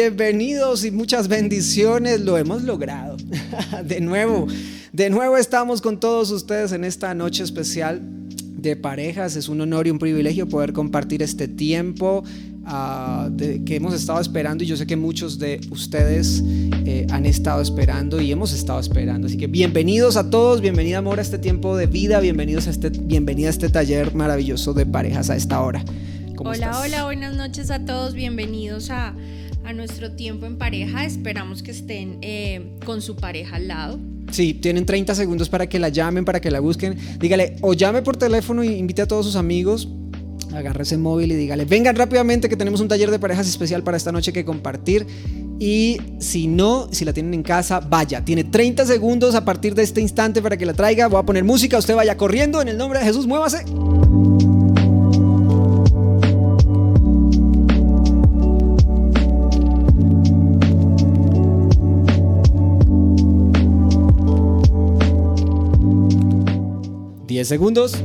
bienvenidos y muchas bendiciones. Lo hemos logrado. De nuevo, de nuevo estamos con todos ustedes en esta noche especial de parejas. Es un honor y un privilegio poder compartir este tiempo ah, que hemos estado esperando y yo sé que muchos de ustedes eh, han estado esperando y hemos estado esperando. Así que bienvenidos a todos, bienvenida amor a este tiempo de vida, bienvenidos a este, bienvenida a este taller maravilloso de parejas a esta hora. Hola, hola, buenas noches a todos, bienvenidos a, nuestro tiempo en pareja. Esperamos que estén eh, con su pareja al lado. Sí, tienen 30 segundos para que la llamen, para que la busquen. Dígale, o llame por teléfono y invite a todos sus amigos. Agarre ese móvil y dígale, vengan rápidamente que tenemos un taller de parejas especial para esta noche que compartir. Y si no, si la tienen en casa, vaya. Tiene 30 segundos a partir de este instante para que la traiga. Voy a poner música, usted vaya corriendo en el nombre de Jesús, muévase. 10 segundos.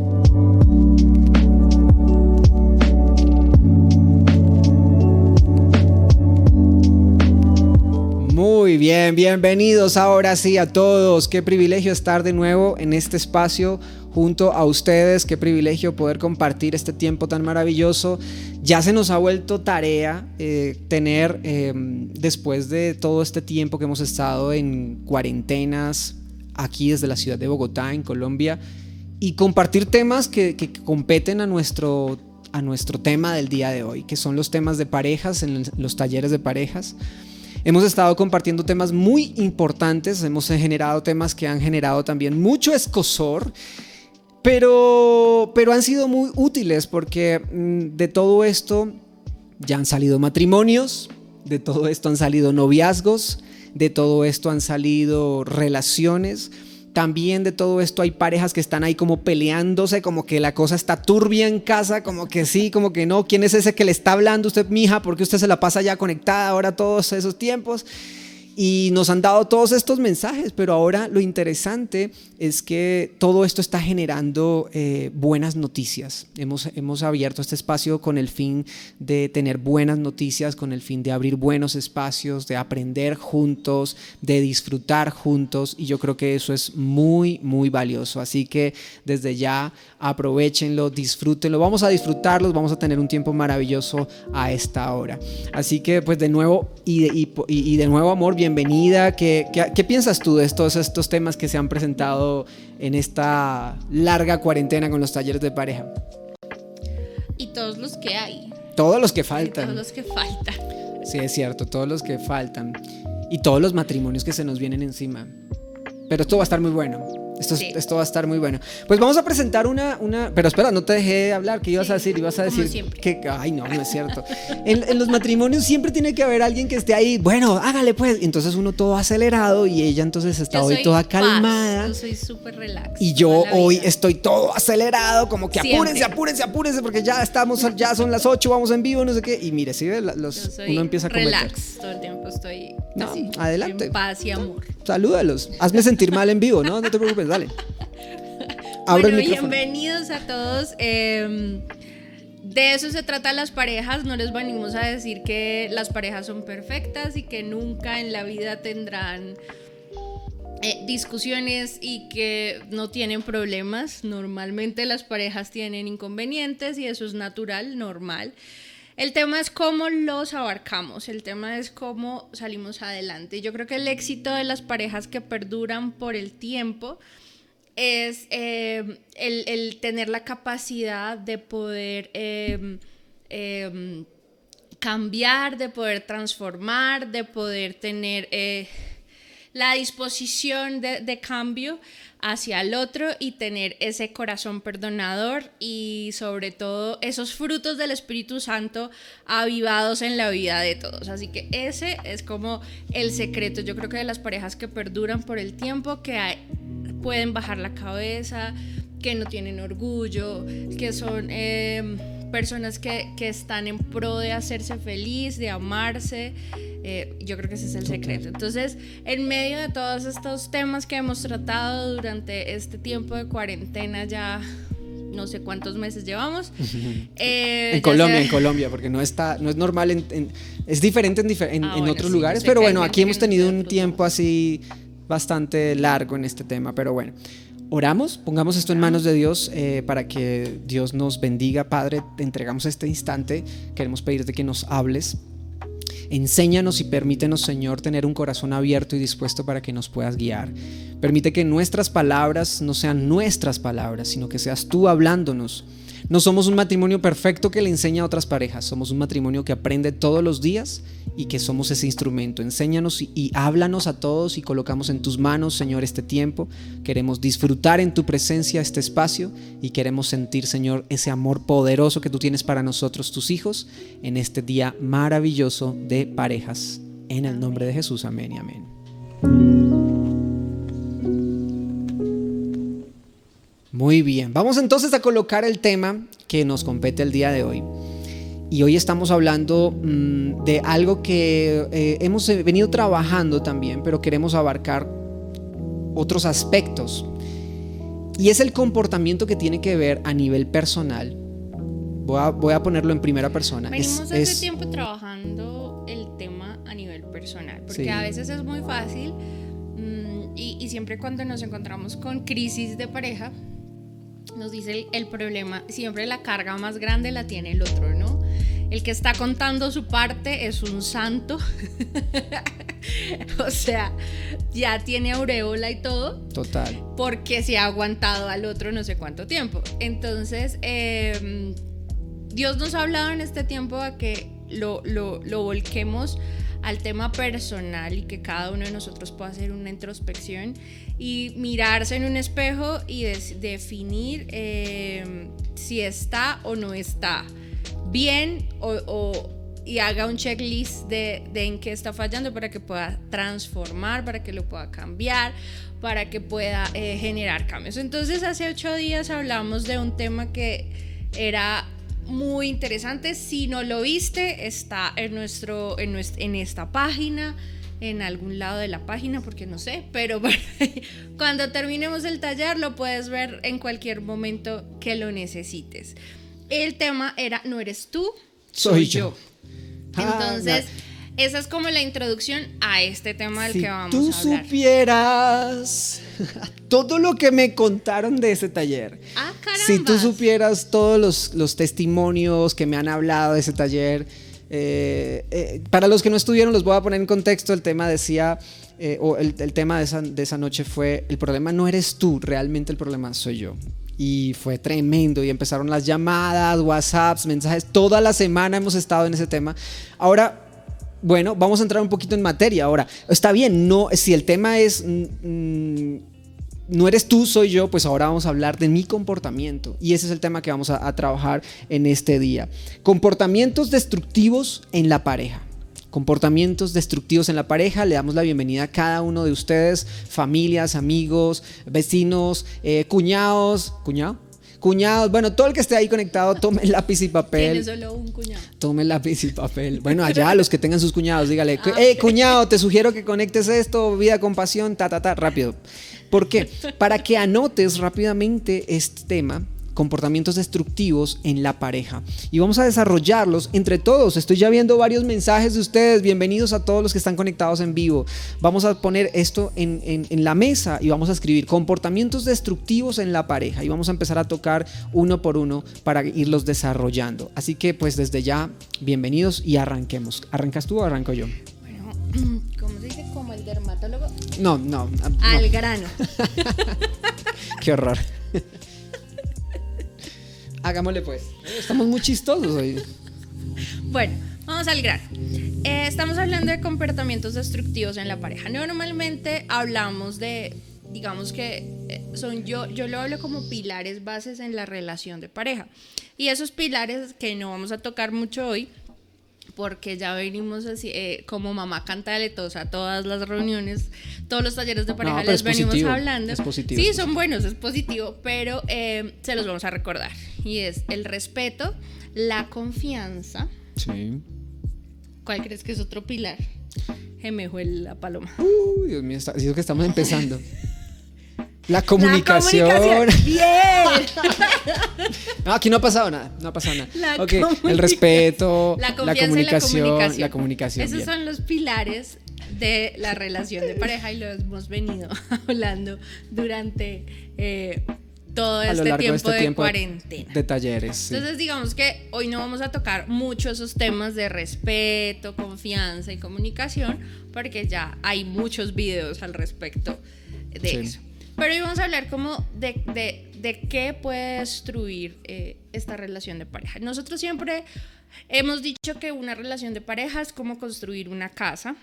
Muy bien, bienvenidos ahora sí a todos. Qué privilegio estar de nuevo en este espacio junto a ustedes. Qué privilegio poder compartir este tiempo tan maravilloso. Ya se nos ha vuelto tarea eh, tener, em, después de todo este tiempo que hemos estado en cuarentenas aquí desde la ciudad de Bogotá, en Colombia, y compartir temas que, competen a nuestro, a nuestro tema del día de hoy, que son los temas de parejas, en los talleres de parejas. Hemos estado compartiendo temas muy importantes, hemos generado temas que han generado también mucho escosor, pero, pero han sido muy útiles porque mm, de todo esto ya han salido matrimonios, de todo esto han salido noviazgos, de todo esto han salido relaciones también de todo esto hay parejas que están ahí como peleándose, como que la cosa está turbia en casa, como que sí, como que no. ¿Quién es ese que le está hablando usted, mija? Porque usted se la pasa ya conectada ahora todos esos tiempos. Y nos han dado todos estos mensajes, pero ahora lo interesante es que todo esto está generando eh, buenas noticias. Hemos, hemos abierto este espacio con el fin de tener buenas noticias, con el fin de abrir buenos espacios, de aprender juntos, de disfrutar juntos, y yo creo que eso es muy, muy valioso. Así que desde ya aprovechenlo, disfrútenlo, vamos a disfrutarlos, vamos a tener un tiempo maravilloso a esta hora. Así que pues de nuevo, y de, y, de nuevo amor, bienvenida. ¿Qué, ¿Qué, piensas tú de estos, estos temas que se han presentado en esta larga cuarentena con los talleres de pareja? Y todos los que hay. Todos los que faltan. todos los que faltan. Sí, es cierto, todos los que faltan. Y todos los matrimonios que se nos vienen encima. Pero esto va a estar muy bueno. Esto, esto, va a estar muy bueno. Pues vamos a presentar una, una... Pero espera, no te dejé hablar. ¿Qué ibas a decir? Ibas a decir que... Ay, no, no es cierto. en, los matrimonios siempre tiene que haber alguien que esté ahí. Bueno, hágale pues. Entonces uno todo acelerado y ella entonces está hoy toda calmada. Yo soy súper relax. Y yo hoy estoy todo acelerado, como que apúrense, apúrense, apúrense, porque ya estamos, ya son las 8, vamos en vivo, no sé qué. Y mire, si los, uno empieza a cometer. Relax, todo el tiempo estoy... No, adelante. En paz y amor. Salúdalos. Hazme sentir mal en vivo, ¿no? No te preocupes dale. bueno, bienvenidos a todos. Em, de eso se trata las parejas. No les venimos a decir que las parejas son perfectas y que nunca en la vida tendrán eh, discusiones y que no tienen problemas. Normalmente las parejas tienen inconvenientes y eso es natural, normal. El tema es cómo los abarcamos, el tema es cómo salimos adelante. Yo creo que el éxito de las parejas que perduran por el tiempo es eh, el, tener la capacidad de poder em, em, cambiar, de poder transformar, de poder tener eh, la disposición de, cambio hacia el otro y tener ese corazón perdonador y sobre todo esos frutos del Espíritu Santo avivados en la vida de todos. Así que ese es como el secreto, yo creo que de las parejas que perduran por el tiempo, que pueden bajar la cabeza, que no tienen orgullo, que son... Em, personas que, que, están en pro de hacerse feliz, de amarse. Eh, yo creo que ese es el secreto. Entonces, en medio de todos estos temas que hemos tratado durante este tiempo de cuarentena ya no sé cuántos meses llevamos. Eh, en Colombia, en Colombia, porque no está, no es normal, en, es diferente en, ah, otros lugares, pero bueno, aquí hemos tenido un tiempo así bastante largo en este tema, pero bueno. Oramos, pongamos esto en manos de Dios eh, para que Dios nos bendiga, Padre. Te entregamos este instante. Queremos pedirte que nos hables. Enséñanos y permítenos, Señor, tener un corazón abierto y dispuesto para que nos puedas guiar. Permite que nuestras palabras no sean nuestras palabras, sino que seas tú hablándonos no somos un matrimonio perfecto que le enseña a otras parejas, somos un matrimonio que aprende todos los días y que somos ese instrumento. Enséñanos y, háblanos a todos y colocamos en tus manos, Señor, este tiempo. Queremos disfrutar en tu presencia este espacio y queremos sentir, Señor, ese amor poderoso que tú tienes para nosotros, tus hijos, en este día maravilloso de parejas. En el nombre de Jesús, amén y amén. Muy bien, vamos entonces a colocar el tema que nos compete el día de hoy. Y hoy estamos hablando mm, de algo que eh, hemos venido trabajando también, pero queremos abarcar otros aspectos. Y es el comportamiento que tiene que ver a nivel personal. Voy a, ponerlo en primera persona. Venimos hace tiempo trabajando el tema a nivel personal, porque a veces es muy fácil mm, y, y siempre cuando nos encontramos con crisis de pareja, nos dice el, problema, siempre la carga más grande la tiene el otro, ¿no? El que está contando su parte es un santo. o sea, ya tiene aureola y todo. Total. Porque se ha aguantado al otro no sé cuánto tiempo. Entonces, em, Dios nos ha hablado en este tiempo a que lo, lo, lo volquemos al tema personal y que cada uno de nosotros pueda hacer una introspección y mirarse en un espejo y definir em, si está o no está bien o, y haga un checklist de, en qué está fallando para que pueda transformar, para que lo pueda cambiar, para que pueda eh, generar cambios. Entonces hace ocho días hablamos de un tema que era muy interesante. Si no lo viste, está en, nuestro, en, en esta página, en algún lado de la página, porque no sé, pero cuando terminemos el taller lo puedes ver en cualquier momento que lo necesites. El tema era, no eres tú, soy, yo. Ah, Entonces... Esa es como la introducción a este tema del que vamos a hablar. tú supieras todo lo que me contaron de ese taller. Ah, si tú supieras todos los, los, testimonios que me han hablado de ese taller. Eh, eh, para los que no estuvieron, los voy a poner en contexto. El tema decía, eh, o el, el, tema de esa, de esa noche fue: el problema no eres tú, realmente el problema soy yo y fue tremendo y empezaron las llamadas, WhatsApps, mensajes, toda la semana hemos estado en ese tema. Ahora, bueno, vamos a entrar un poquito en materia ahora. Está bien, no, si el tema es mm, mm, no eres tú, soy yo, pues ahora vamos a hablar de mi comportamiento. Y ese es el tema que vamos a, trabajar en este día. Comportamientos destructivos en la pareja comportamientos destructivos en la pareja. Le damos la bienvenida a cada uno de ustedes, familias, amigos, vecinos, eh, cuñados. ¿Cuñado? Cuñados, bueno, todo el que esté ahí conectado, tome lápiz y papel. Tiene solo un cuñado. Tome lápiz y papel. Bueno, allá los que tengan sus cuñados, dígale, ah, hey, cuñado, te sugiero que conectes esto, vida con pasión, ta, ta, ta, rápido. ¿Por qué? Para que anotes rápidamente este tema comportamientos destructivos en la pareja. Y vamos a desarrollarlos entre todos. Estoy ya viendo varios mensajes de ustedes. Bienvenidos a todos los que están conectados en vivo. Vamos a poner esto en, la mesa y vamos a escribir comportamientos destructivos en la pareja. Y vamos a empezar a tocar uno por uno para irlos desarrollando. Así que pues desde ya, bienvenidos y arranquemos. ¿Arrancas tú o arranco yo? Bueno, ¿cómo se dice? Como el dermatólogo. No, no. no. Al grano. Qué horror. Hagámosle pues. Estamos muy chistosos hoy. Bueno, vamos al grano. Eh, estamos hablando de comportamientos destructivos en la pareja. Normalmente hablamos de, digamos que eh, son yo, yo lo hablo como pilares bases en la relación de pareja. Y esos pilares que no vamos a tocar mucho hoy, porque ya venimos así, eh, como mamá todos a todas las reuniones, todos los talleres de pareja les venimos hablando. Es positivo, sí, son buenos, es positivo, pero eh, se los vamos a recordar. Y es el respeto, la confianza. Sí. ¿Cuál crees que es otro pilar? Gemejo la paloma. Uy, Dios mío, es que estamos empezando. La comunicación. Bien. aquí no ha pasado nada, no ha pasado nada. okay, el respeto, la, comunicación, la comunicación. Esos son los pilares de la relación de pareja y lo hemos venido hablando durante eh, todo este tiempo de, este cuarentena. De, talleres. Entonces, digamos que hoy no vamos a tocar mucho esos temas de respeto, confianza y comunicación, porque ya hay muchos videos al respecto de eso. Pero hoy vamos a hablar como de, de, qué puede destruir eh, esta relación de pareja. Nosotros siempre hemos dicho que una relación de pareja es como construir una casa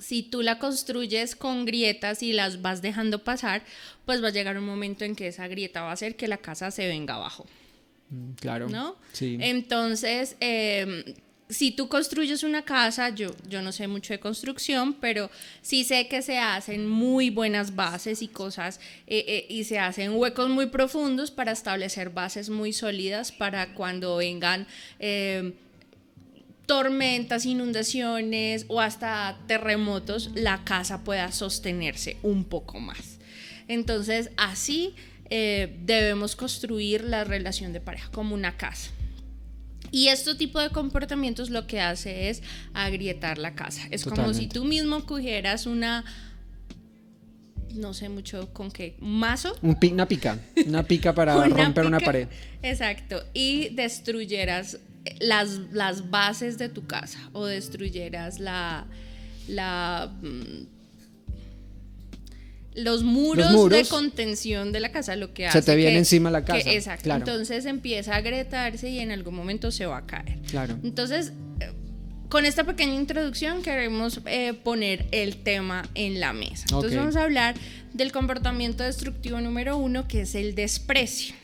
si tú la construyes con grietas y las vas dejando pasar, pues va a llegar un momento en que esa grieta va a hacer que la casa se venga abajo. Mm, claro. ¿No? Sí. Entonces, em, si tú construyes una casa, yo, yo no sé mucho de construcción, pero sí sé que se hacen muy buenas bases y cosas, eh, eh, y se hacen huecos muy profundos para establecer bases muy sólidas para cuando vengan em, tormentas, inundaciones o hasta terremotos, la casa pueda sostenerse un poco más. Entonces, así eh, debemos construir la relación de pareja como una casa. Y este tipo de comportamientos lo que hace es agrietar la casa. Es como si tú mismo cogieras una no sé mucho con qué, un mazo. una pica, una pica para romper una pared. Exacto, y destruyeras las, las bases de tu casa o destruyeras la, la los muros, de contención de la casa, lo que hace. Se te viene encima la casa. exacto. Entonces empieza a agrietarse y en algún momento se va a caer. Claro. Entonces, eh, con esta pequeña introducción queremos eh, poner el tema en la mesa. Entonces, vamos a hablar del comportamiento destructivo número uno, que es el desprecio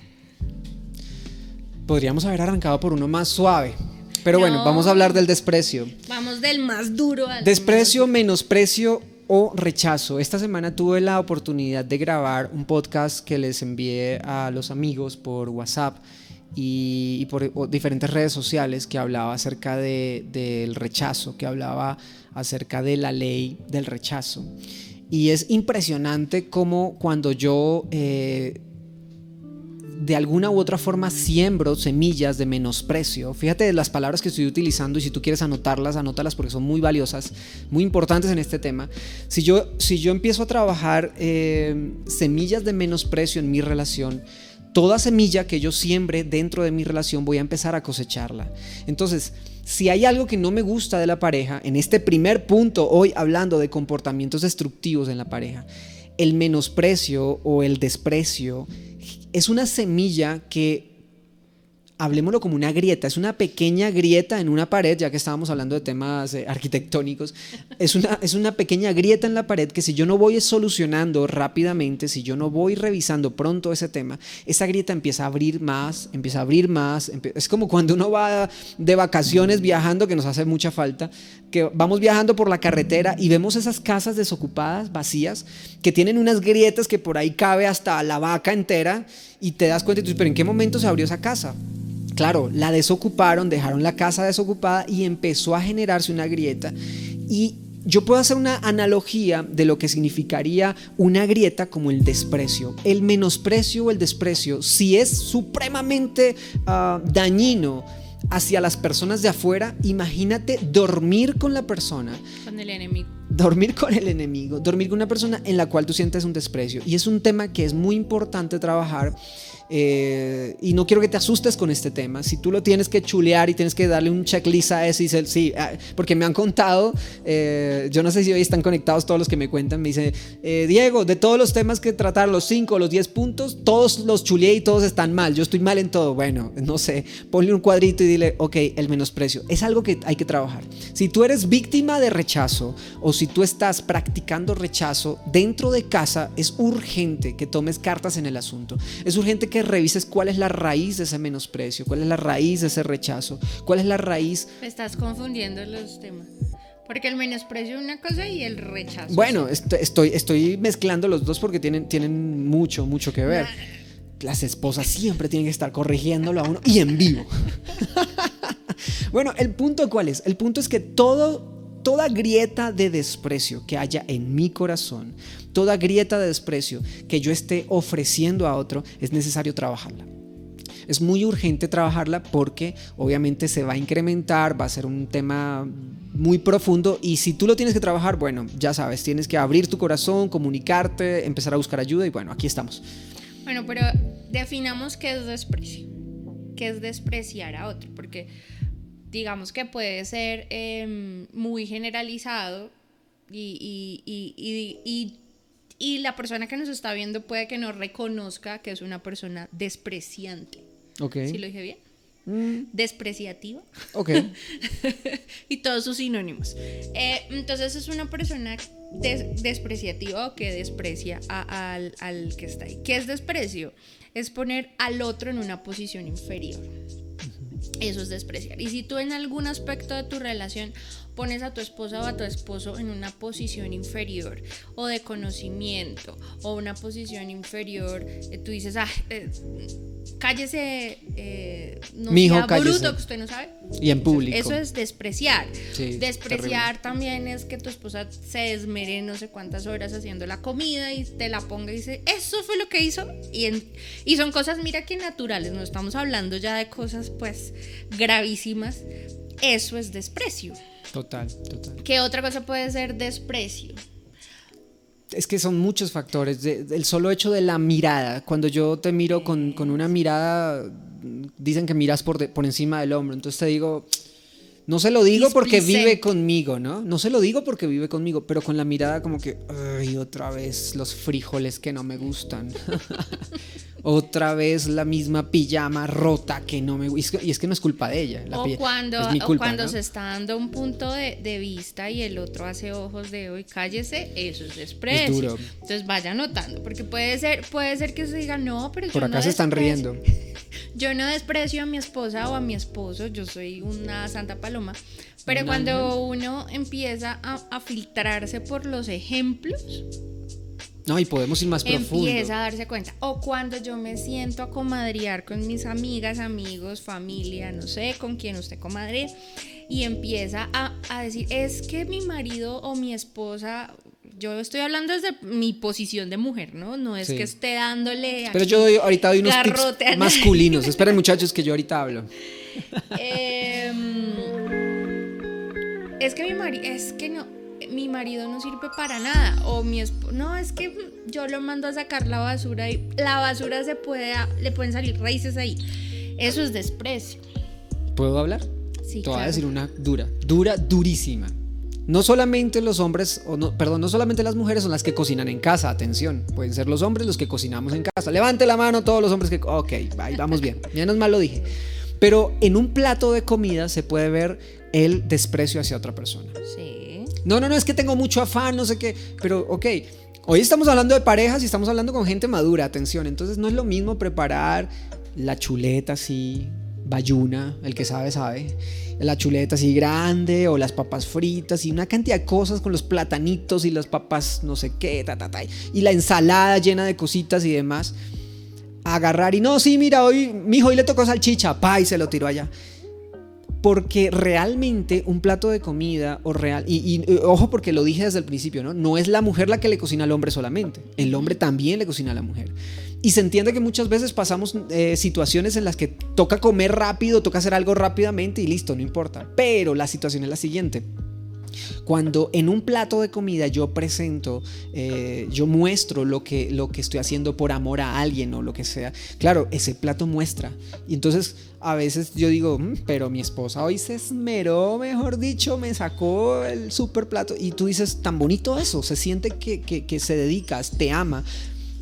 podríamos haber arrancado por uno más suave. Pero bueno, vamos a hablar del desprecio. Vamos del más duro al Desprecio, menosprecio o rechazo. Esta semana tuve la oportunidad de grabar un podcast que les envié a los amigos por WhatsApp y, por diferentes redes sociales que hablaba acerca del rechazo, que hablaba acerca de la ley del rechazo. Y es impresionante cómo cuando yo eh, de alguna u otra forma siembro semillas de menosprecio. Fíjate las palabras que estoy utilizando y si tú quieres anotarlas, anótalas porque son muy valiosas, muy importantes en este tema. Si yo, si yo empiezo a trabajar eh, semillas de menosprecio en mi relación, toda semilla que yo siembre dentro de mi relación voy a empezar a cosecharla. Entonces, si hay algo que no me gusta de la pareja, en este primer punto, hoy hablando de comportamientos destructivos en la pareja, el menosprecio o el desprecio es una semilla que hablemoslo como una grieta, es una pequeña grieta en una pared, ya que estábamos hablando de temas eh, arquitectónicos, es una, es una pequeña grieta en la pared que si yo no voy solucionando rápidamente, si yo no voy revisando pronto ese tema, esa grieta empieza a abrir más, empieza a abrir más, es como cuando uno va de vacaciones viajando, que nos hace mucha falta, que vamos viajando por la carretera y vemos esas casas desocupadas, vacías, que tienen unas grietas que por ahí cabe hasta la vaca entera y te das cuenta y tú pero ¿en qué momento se abrió esa casa? Claro, la desocuparon, dejaron la casa desocupada y empezó a generarse una grieta. Y yo puedo hacer una analogía de lo que significaría una grieta como el desprecio. El menosprecio o el desprecio, si es supremamente ah, dañino hacia las personas de afuera, imagínate dormir con la persona. Con el enemigo. Dormir con el enemigo, dormir con una persona en la cual tú sientes un desprecio. Y es un tema que es muy importante trabajar eh, y no quiero que te asustes con este tema. Si tú lo tienes que chulear y tienes que darle un checklist a ese, y sí, ah, porque me han contado, eh, yo no sé si hoy están conectados todos los que me cuentan, me dice, eh, Diego, de todos los temas que tratar, los 5 los 10 puntos, todos los chuleé y todos están mal. Yo estoy mal en todo. Bueno, no sé, ponle un cuadrito y dile, ok, el menosprecio. Es algo que hay que trabajar. Si tú eres víctima de rechazo o si tú estás practicando rechazo dentro de casa, es urgente que tomes cartas en el asunto. Es urgente que revises cuál es la raíz de ese menosprecio, cuál es la raíz de ese rechazo, cuál es la raíz... Me estás confundiendo los temas. Porque el menosprecio es una cosa y el rechazo. Bueno, estoy, estoy mezclando los dos porque tienen, tienen mucho, mucho que ver. Las esposas siempre tienen que estar corrigiéndolo a uno y en vivo. bueno, el punto cuál es? El punto es que todo toda grieta de desprecio que haya en mi corazón, toda grieta de desprecio que yo esté ofreciendo a otro, es necesario trabajarla. es muy urgente trabajarla porque obviamente se va a incrementar, va a ser un tema muy profundo y si tú lo tienes que trabajar, bueno, ya sabes, tienes que abrir tu corazón, comunicarte, empezar a buscar ayuda y bueno, aquí estamos. Bueno, pero definamos qué es desprecio, qué es despreciar a otro, porque digamos que puede ser em, muy generalizado y, y, la persona que nos está viendo puede que no reconozca que es una persona despreciante. Ok. ¿Sí lo dije bien? Mm. Despreciativa. Ok. y todos sus sinónimos. Eh, entonces es una persona despreciativa o que desprecia al, al que está ahí. ¿Qué es desprecio? Es poner al otro en una posición inferior. Eso es despreciar. Y si tú en algún aspecto de tu relación pones a tu esposa o a tu esposo en una posición inferior o de conocimiento o una posición inferior, eh, tú dices, ah, eh, cállese, eh, no sea bruto que usted no sabe. Y en público. Eso es despreciar. despreciar también es que tu esposa se desmere no sé cuántas horas haciendo la comida y te la ponga y dice, eso fue lo que hizo. Y, y son cosas, mira que naturales, no estamos hablando ya de cosas pues gravísimas. Eso es desprecio. Total, total. ¿Qué otra cosa puede ser desprecio? es que son muchos factores. el solo hecho de la mirada. Cuando yo te miro con, una mirada, dicen que miras por, por encima del hombro. Entonces te digo, no se lo digo porque vive conmigo, ¿no? No se lo digo porque vive conmigo, pero con la mirada como que, ay, otra vez los frijoles que no me gustan. otra vez la misma pijama rota que no me gusta. Y es que no es culpa de ella. o cuando, cuando se está dando un punto de, vista y el otro hace ojos de hoy, cállese, eso es desprecio. Entonces vaya notando, porque puede ser, puede ser que se diga, no, pero Por acá se están riendo. Yo no desprecio a mi esposa o a mi esposo, yo soy una santa paloma. Pero cuando uno empieza a, a filtrarse por los ejemplos, no, y podemos ir más profundo. Empieza a darse cuenta. O cuando yo me siento a comadrear con mis amigas, amigos, familia, no sé, con quien usted comadre, y empieza a, a decir, es que mi marido o mi esposa yo estoy hablando desde mi posición de mujer, ¿no? No es que esté dándole. Pero yo doy, ahorita doy unos tips masculinos. Esperen, muchachos, que yo ahorita hablo. Em, es que mi marido, es que no, mi marido no sirve para nada o mi esposo, no, es que yo lo mando a sacar la basura y la basura se puede, le pueden salir raíces ahí. Eso es desprecio. ¿Puedo hablar? Sí. Te voy a decir una dura, dura, durísima. No solamente los hombres, o no, perdón, no solamente las mujeres son las que cocinan en casa, atención, pueden ser los hombres los que cocinamos en casa. Levante la mano todos los hombres que... Ok, vamos bien, menos mal lo dije. Pero en un plato de comida se puede ver el desprecio hacia otra persona. Sí. No, no, no, es que tengo mucho afán, no sé qué. Pero, ok, hoy estamos hablando de parejas y estamos hablando con gente madura, atención. Entonces no es lo mismo preparar la chuleta así, bayuna, el que sabe, sabe. La chuleta así grande o las papas fritas y una cantidad de cosas con los platanitos y las papas no sé qué, ta, ta, ta, y la ensalada llena de cositas y demás. Agarrar y no, sí, mira, hoy, mi hoy le tocó salchicha, pa, y se lo tiró allá porque realmente un plato de comida o real y, ojo porque lo dije desde el principio no no es la mujer la que le cocina al hombre solamente el hombre también le cocina a la mujer. Y se entiende que muchas veces pasamos eh, situaciones en las que toca comer rápido toca hacer algo rápidamente y listo no importa pero la situación es la siguiente cuando en un plato de comida yo presento, eh, yo muestro lo que, lo que estoy haciendo por amor a alguien o lo que sea, claro, ese plato muestra. Y entonces a veces yo digo, mm, pero mi esposa hoy se esmeró, mejor dicho, me sacó el super plato. Y tú dices, tan bonito eso, se siente que, que, que se dedicas, te ama.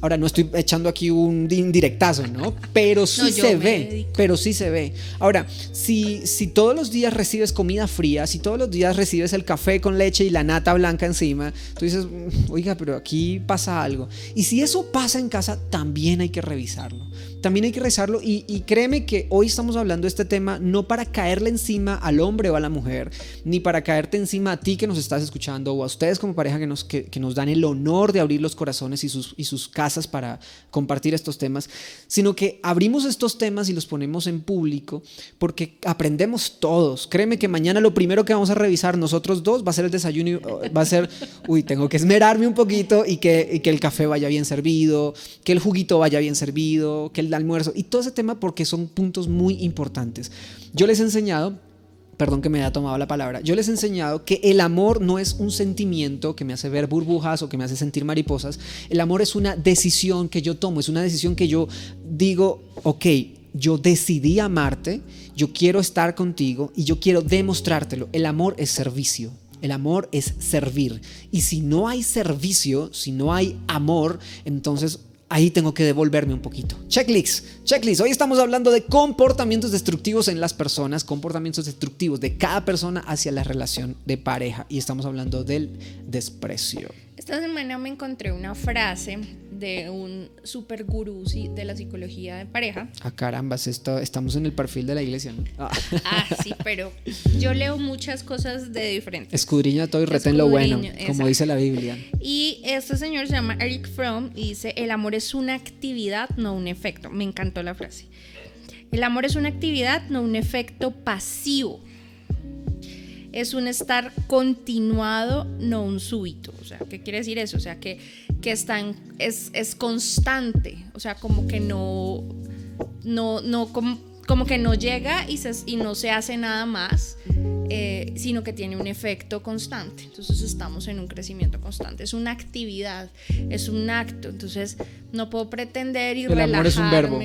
Ahora no estoy echando aquí un indirectazo, ¿no? Pero sí se ve, pero sí se ve. Ahora, si, si todos los días recibes comida fría, si todos los días recibes el café con leche y la nata blanca encima, tú dices, mm, oiga, pero aquí pasa algo. Y si eso pasa en casa, también hay que revisarlo. También hay que revisarlo y, créeme que hoy estamos hablando de este tema no para caerle encima al hombre o a la mujer, ni para caerte encima a ti que nos estás escuchando o a ustedes como pareja que nos, que, que nos dan el honor de abrir los corazones y sus, y sus casas para compartir estos temas, sino que abrimos estos temas y los ponemos en público porque aprendemos todos. Créeme que mañana lo primero que vamos a revisar nosotros dos va a ser el desayuno, va a ser, uy, tengo que esmerarme un poquito y que, y que el café vaya bien servido, que el juguito vaya bien servido, que el almuerzo y todo ese tema porque son puntos muy importantes. Yo les he enseñado perdón que me haya tomado la palabra, yo les he enseñado que el amor no es un sentimiento que me hace ver burbujas o que me hace sentir mariposas, el amor es una decisión que yo tomo, es una decisión que yo digo, ok, yo decidí amarte, yo quiero estar contigo y yo quiero demostrártelo. El amor es servicio. El amor es servir. Y si no hay servicio, si no hay amor, entonces ahí tengo que devolverme un poquito. Checklist, checklist. Hoy estamos hablando de comportamientos destructivos en las personas, comportamientos destructivos de cada persona hacia la relación de pareja y estamos hablando del desprecio. Esta semana me encontré una frase de un super gurú de la psicología de pareja. Ah, carambas, esto, estamos en el perfil de la iglesia, ¿no? Ah. ah sí, pero yo leo muchas cosas de diferentes. Escudriña todo y retén lo bueno, como dice la Biblia. Y este señor se llama Eric Fromm y dice, el amor es una actividad, no un efecto. Me encantó la frase. El amor es una actividad, no un efecto pasivo es un estar continuado, no un súbito. O sea, ¿qué quiere decir eso? O sea, que, que están, es, es constante. O sea, como que no, no, no, como, como que no llega y, se, y no se hace nada más, eh, sino que tiene un efecto constante. Entonces estamos en un crecimiento constante. Es una actividad, es un acto. Entonces no puedo pretender y El verbo.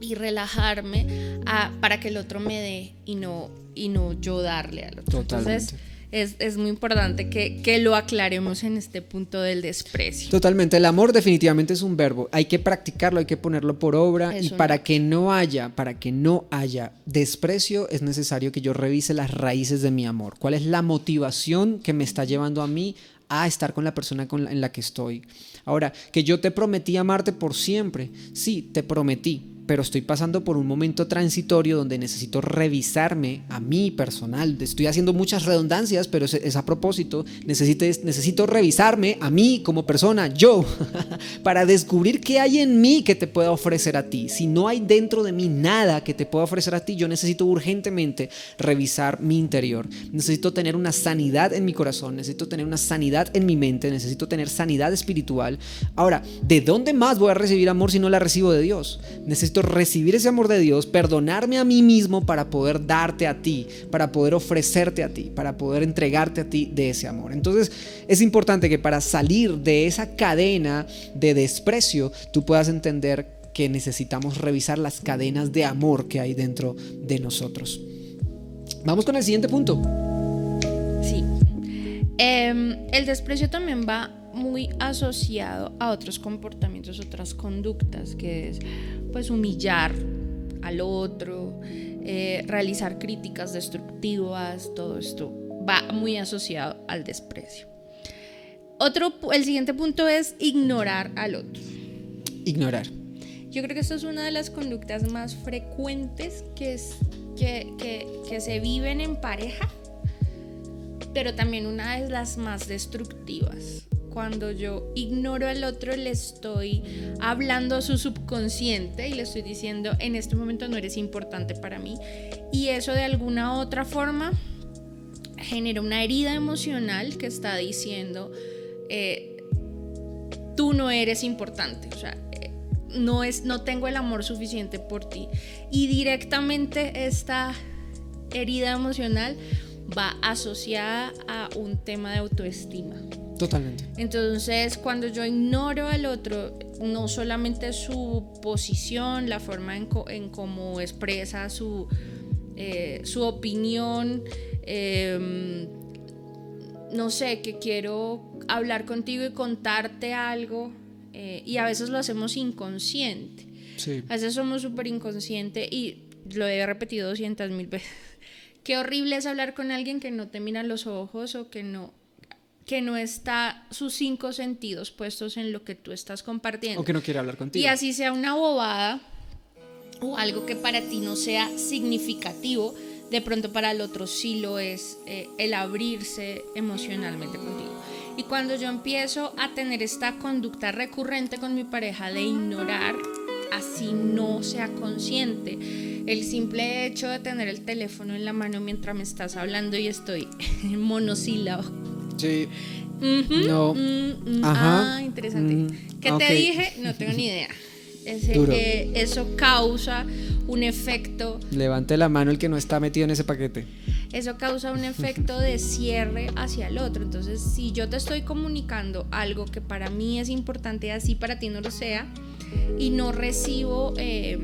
Y relajarme para que el otro me dé y no y no yo darle al otro. Entonces, es, es, muy importante que, que, lo aclaremos en este punto del desprecio. Totalmente, el amor definitivamente es un verbo, hay que practicarlo, hay que ponerlo por obra y para que no haya, para que no haya desprecio es necesario que yo revise las raíces de mi amor. ¿Cuál es la motivación que me está llevando a mí a estar con la persona con en la que estoy? Ahora, que yo te prometí amarte por siempre, sí, te prometí, pero estoy pasando por un momento transitorio donde necesito revisarme a mí personal. Estoy haciendo muchas redundancias, pero es, a propósito. Necesito, necesito revisarme a mí como persona, yo, para descubrir qué hay en mí que te pueda ofrecer a ti. Si no hay dentro de mí nada que te pueda ofrecer a ti, yo necesito urgentemente revisar mi interior. Necesito tener una sanidad en mi corazón, necesito tener una sanidad en mi mente, necesito tener sanidad espiritual. Ahora, ¿de dónde más voy a recibir amor si no la recibo de Dios? Recibir ese amor de Dios, perdonarme a mí mismo para poder darte a ti, para poder ofrecerte a ti, para poder entregarte a ti de ese amor. Entonces es importante que para salir de esa cadena de desprecio, tú puedas entender que necesitamos revisar las cadenas de amor que hay dentro de nosotros. Vamos con el siguiente punto. Sí. Em, el desprecio también va muy asociado a otros comportamientos, otras conductas, que es pues humillar al otro, eh, realizar críticas destructivas, todo esto va muy asociado al desprecio. Otro, el siguiente punto es ignorar al otro. Ignorar. Yo creo que esto es una de las conductas más frecuentes que, es, que, que, que se viven en pareja, pero también una de las más destructivas cuando yo ignoro al otro, le estoy hablando a su subconsciente y le estoy diciendo, en este momento no eres importante para mí. Y eso de alguna otra forma genera una herida emocional que está diciendo, eh, tú no eres importante. O sea, eh, no, es, no tengo el amor suficiente por ti. Y directamente esta herida emocional va asociada a un tema de autoestima. Totalmente. Entonces, cuando yo ignoro al otro, no solamente su posición, la forma en, cómo expresa su, eh, su opinión, em, no sé, que quiero hablar contigo y contarte algo, eh, y a veces lo hacemos inconsciente. A veces somos súper inconscientes y lo he repetido 200 mil veces. Qué horrible es hablar con alguien que no te mira los ojos o que no que no está sus cinco sentidos puestos en lo que tú estás compartiendo. O que no quiere hablar contigo. Y así sea una bobada o algo que para ti no sea significativo, de pronto para el otro sí lo es eh, el abrirse emocionalmente contigo. Y cuando yo empiezo a tener esta conducta recurrente con mi pareja de ignorar, así no sea consciente, el simple hecho de tener el teléfono en la mano mientras me estás hablando y estoy en monosílabo. Sí. no. Mm, mm, Ajá. Ah, interesante. Mm, ¿Qué te dije? No tengo ni idea. Eso causa un efecto. Levante la mano el que no está metido en ese paquete. Eso causa un efecto de cierre hacia el otro. Entonces, si yo te estoy comunicando algo que para mí es importante, así para ti no lo sea, y no recibo eh,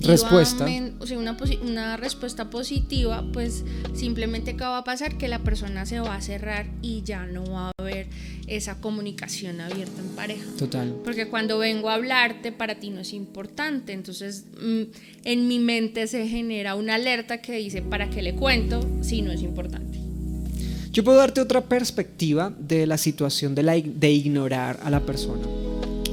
respuesta. o sea, una, una, respuesta positiva, pues simplemente ¿qué va a pasar? Que la persona se va a cerrar y ya no va a haber esa comunicación abierta en pareja. Total. Porque cuando vengo a hablarte, para ti no es importante. Entonces, mm, en mi mente se genera una alerta que dice, ¿para qué le cuento si no es importante? Yo puedo darte otra perspectiva de la situación de, la, de ignorar a la persona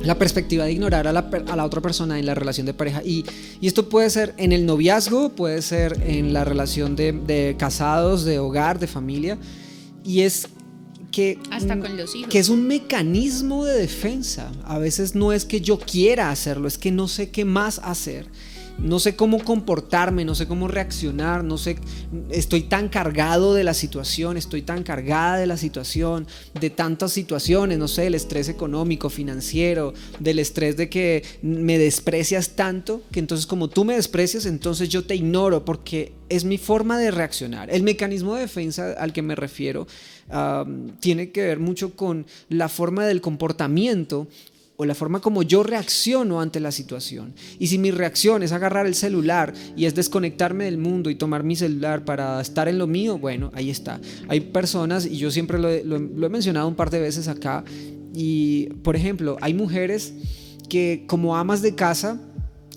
la perspectiva de ignorar a la, otra persona en la relación de pareja. Y, esto puede ser en el noviazgo, puede ser en la relación de, casados, de hogar, de familia. Y es que, Hasta con los hijos. que es un mecanismo de defensa. A veces no es que yo quiera hacerlo, es que no sé qué más hacer no sé cómo comportarme, no sé cómo reaccionar, no sé, estoy tan cargado de la situación, estoy tan cargada de la situación, de tantas situaciones, no sé, el estrés económico, financiero, del estrés de que me desprecias tanto, que entonces como tú me desprecias, entonces yo te ignoro porque es mi forma de reaccionar. El mecanismo de defensa al que me refiero tiene que ver mucho con la forma del comportamiento o la forma como yo reacciono ante la situación. Y si mi reacción es agarrar el celular y es desconectarme del mundo y tomar mi celular para estar en lo mío, bueno, ahí está. Hay personas, y yo siempre lo he, mencionado un par de veces acá, y por ejemplo, hay mujeres que como amas de casa,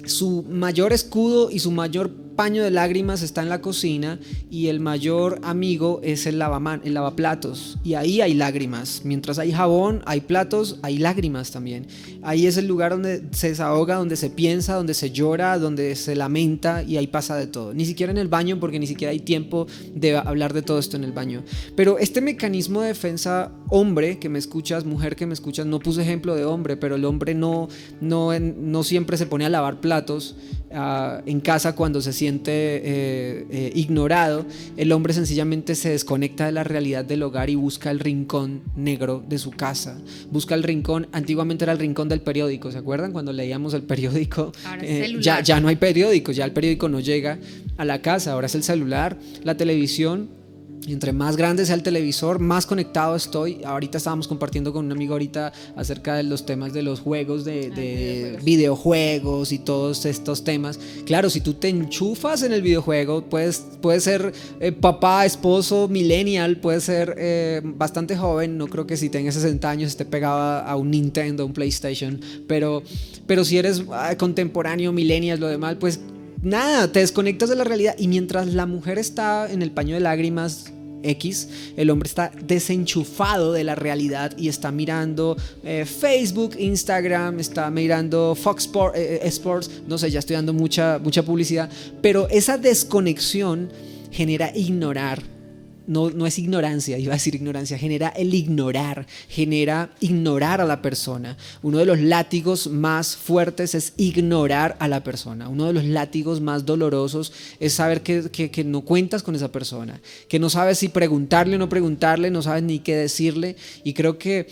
su mayor escudo y su mayor paño de lágrimas está en la cocina y el mayor amigo es el, lavaman, el lavaplatos. Y ahí hay lágrimas. Mientras hay jabón, hay platos, hay lágrimas también. Ahí es el lugar donde se desahoga, donde se piensa, donde se llora, donde se lamenta y ahí pasa de todo. Ni siquiera en el baño porque ni siquiera hay tiempo de hablar de todo esto en el baño. Pero este mecanismo de defensa, hombre que me escuchas, mujer que me escuchas, no puse ejemplo de hombre, pero el hombre no, no, no siempre se pone a lavar platos ah, en casa cuando se siente eh, eh, ignorado, el hombre sencillamente se desconecta de la realidad del hogar y busca el rincón negro de su casa. Busca el rincón, antiguamente era el rincón del periódico, ¿se acuerdan? Cuando leíamos el periódico, eh, ya, ya no hay periódicos, ya el periódico no llega a la casa, ahora es el celular, la televisión entre más grande sea el televisor, más conectado estoy. Ahorita estábamos compartiendo con un amigo ahorita acerca de los temas de los juegos, de, videojuegos y todos estos temas. Claro, si tú te enchufas en el videojuego, puedes, puedes ser eh, papá, esposo, millennial, puedes ser eh, bastante joven. No creo que si tengas 60 años esté pegado a un Nintendo, un PlayStation. Pero, pero si eres ah, contemporáneo, millennial, lo demás, pues nada, te desconectas de la realidad y mientras la mujer está en el paño de lágrimas X, el hombre está desenchufado de la realidad y está mirando eh, Facebook, Instagram, está mirando Fox eh, eh, Sports, no sé, ya estoy dando mucha, mucha publicidad, pero esa desconexión genera ignorar no, es ignorancia, iba a decir ignorancia, genera el ignorar, genera ignorar a la persona. Uno de los látigos más fuertes es ignorar a la persona. Uno de los látigos más dolorosos es saber que, que no cuentas con esa persona, que no sabes si preguntarle o no preguntarle, no sabes ni qué decirle. Y creo que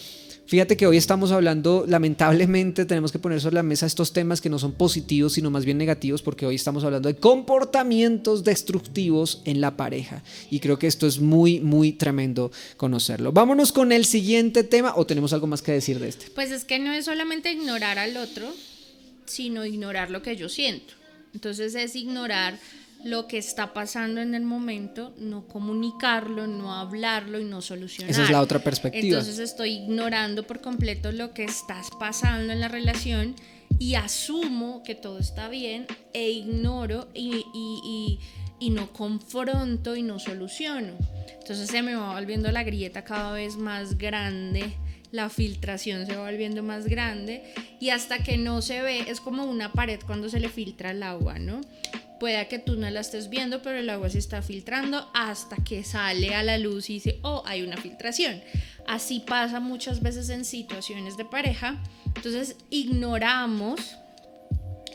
Fíjate que hoy estamos hablando, lamentablemente tenemos que poner sobre la mesa estos temas que no son positivos, sino más bien negativos, porque hoy estamos hablando de comportamientos destructivos en la pareja. Y creo que esto es muy, muy tremendo conocerlo. Vámonos con el siguiente tema, o tenemos algo más que decir de este. Pues es que no es solamente ignorar al otro, sino ignorar lo que yo siento. Entonces es ignorar lo que está pasando en el momento, no comunicarlo, no hablarlo y no solucionarlo. Esa es la otra perspectiva. Entonces estoy ignorando por completo lo que estás pasando en la relación y asumo que todo está bien e ignoro y, y, y, no confronto y no soluciono. Entonces se me va volviendo la grieta cada vez más grande la filtración se va volviendo más grande y hasta que no se ve, es como una pared cuando se le filtra el agua, ¿no? Pueda que tú no la estés viendo, pero el agua se está filtrando hasta que sale a la luz y dice, oh, hay una filtración. Así pasa muchas veces en situaciones de pareja. Entonces ignoramos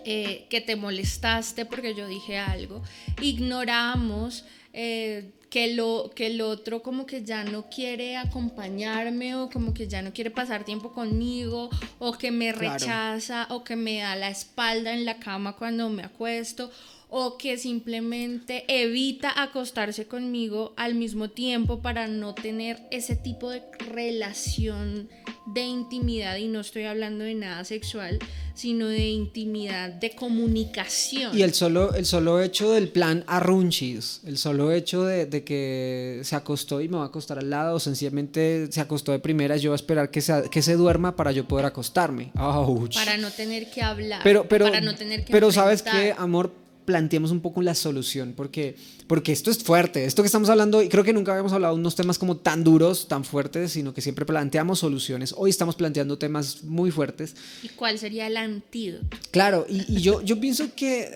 eh, que te molestaste porque yo dije algo. Ignoramos eh, que, lo, que el otro como que ya no quiere acompañarme o como que ya no quiere pasar tiempo conmigo o que me rechaza o que me da la espalda en la cama cuando me acuesto o que simplemente evita acostarse conmigo al mismo tiempo para no tener ese tipo de relación de intimidad y no estoy hablando de nada sexual, sino de intimidad, de comunicación. Y el solo, el solo hecho del plan arrunchis, el solo hecho de, que se acostó y me va a acostar al lado, o sencillamente se acostó de primera, yo voy a esperar que se, que se duerma para yo poder acostarme. Para no tener que hablar. Pero, pero, para no tener que pero sabes que, amor, planteemos un poco la solución, porque, porque esto es fuerte, esto que estamos hablando, y creo que nunca habíamos hablado de unos temas como tan duros, tan fuertes, sino que siempre planteamos soluciones. Hoy estamos planteando temas muy fuertes. ¿Y cuál sería el antídoto? Claro, y, yo, yo pienso que,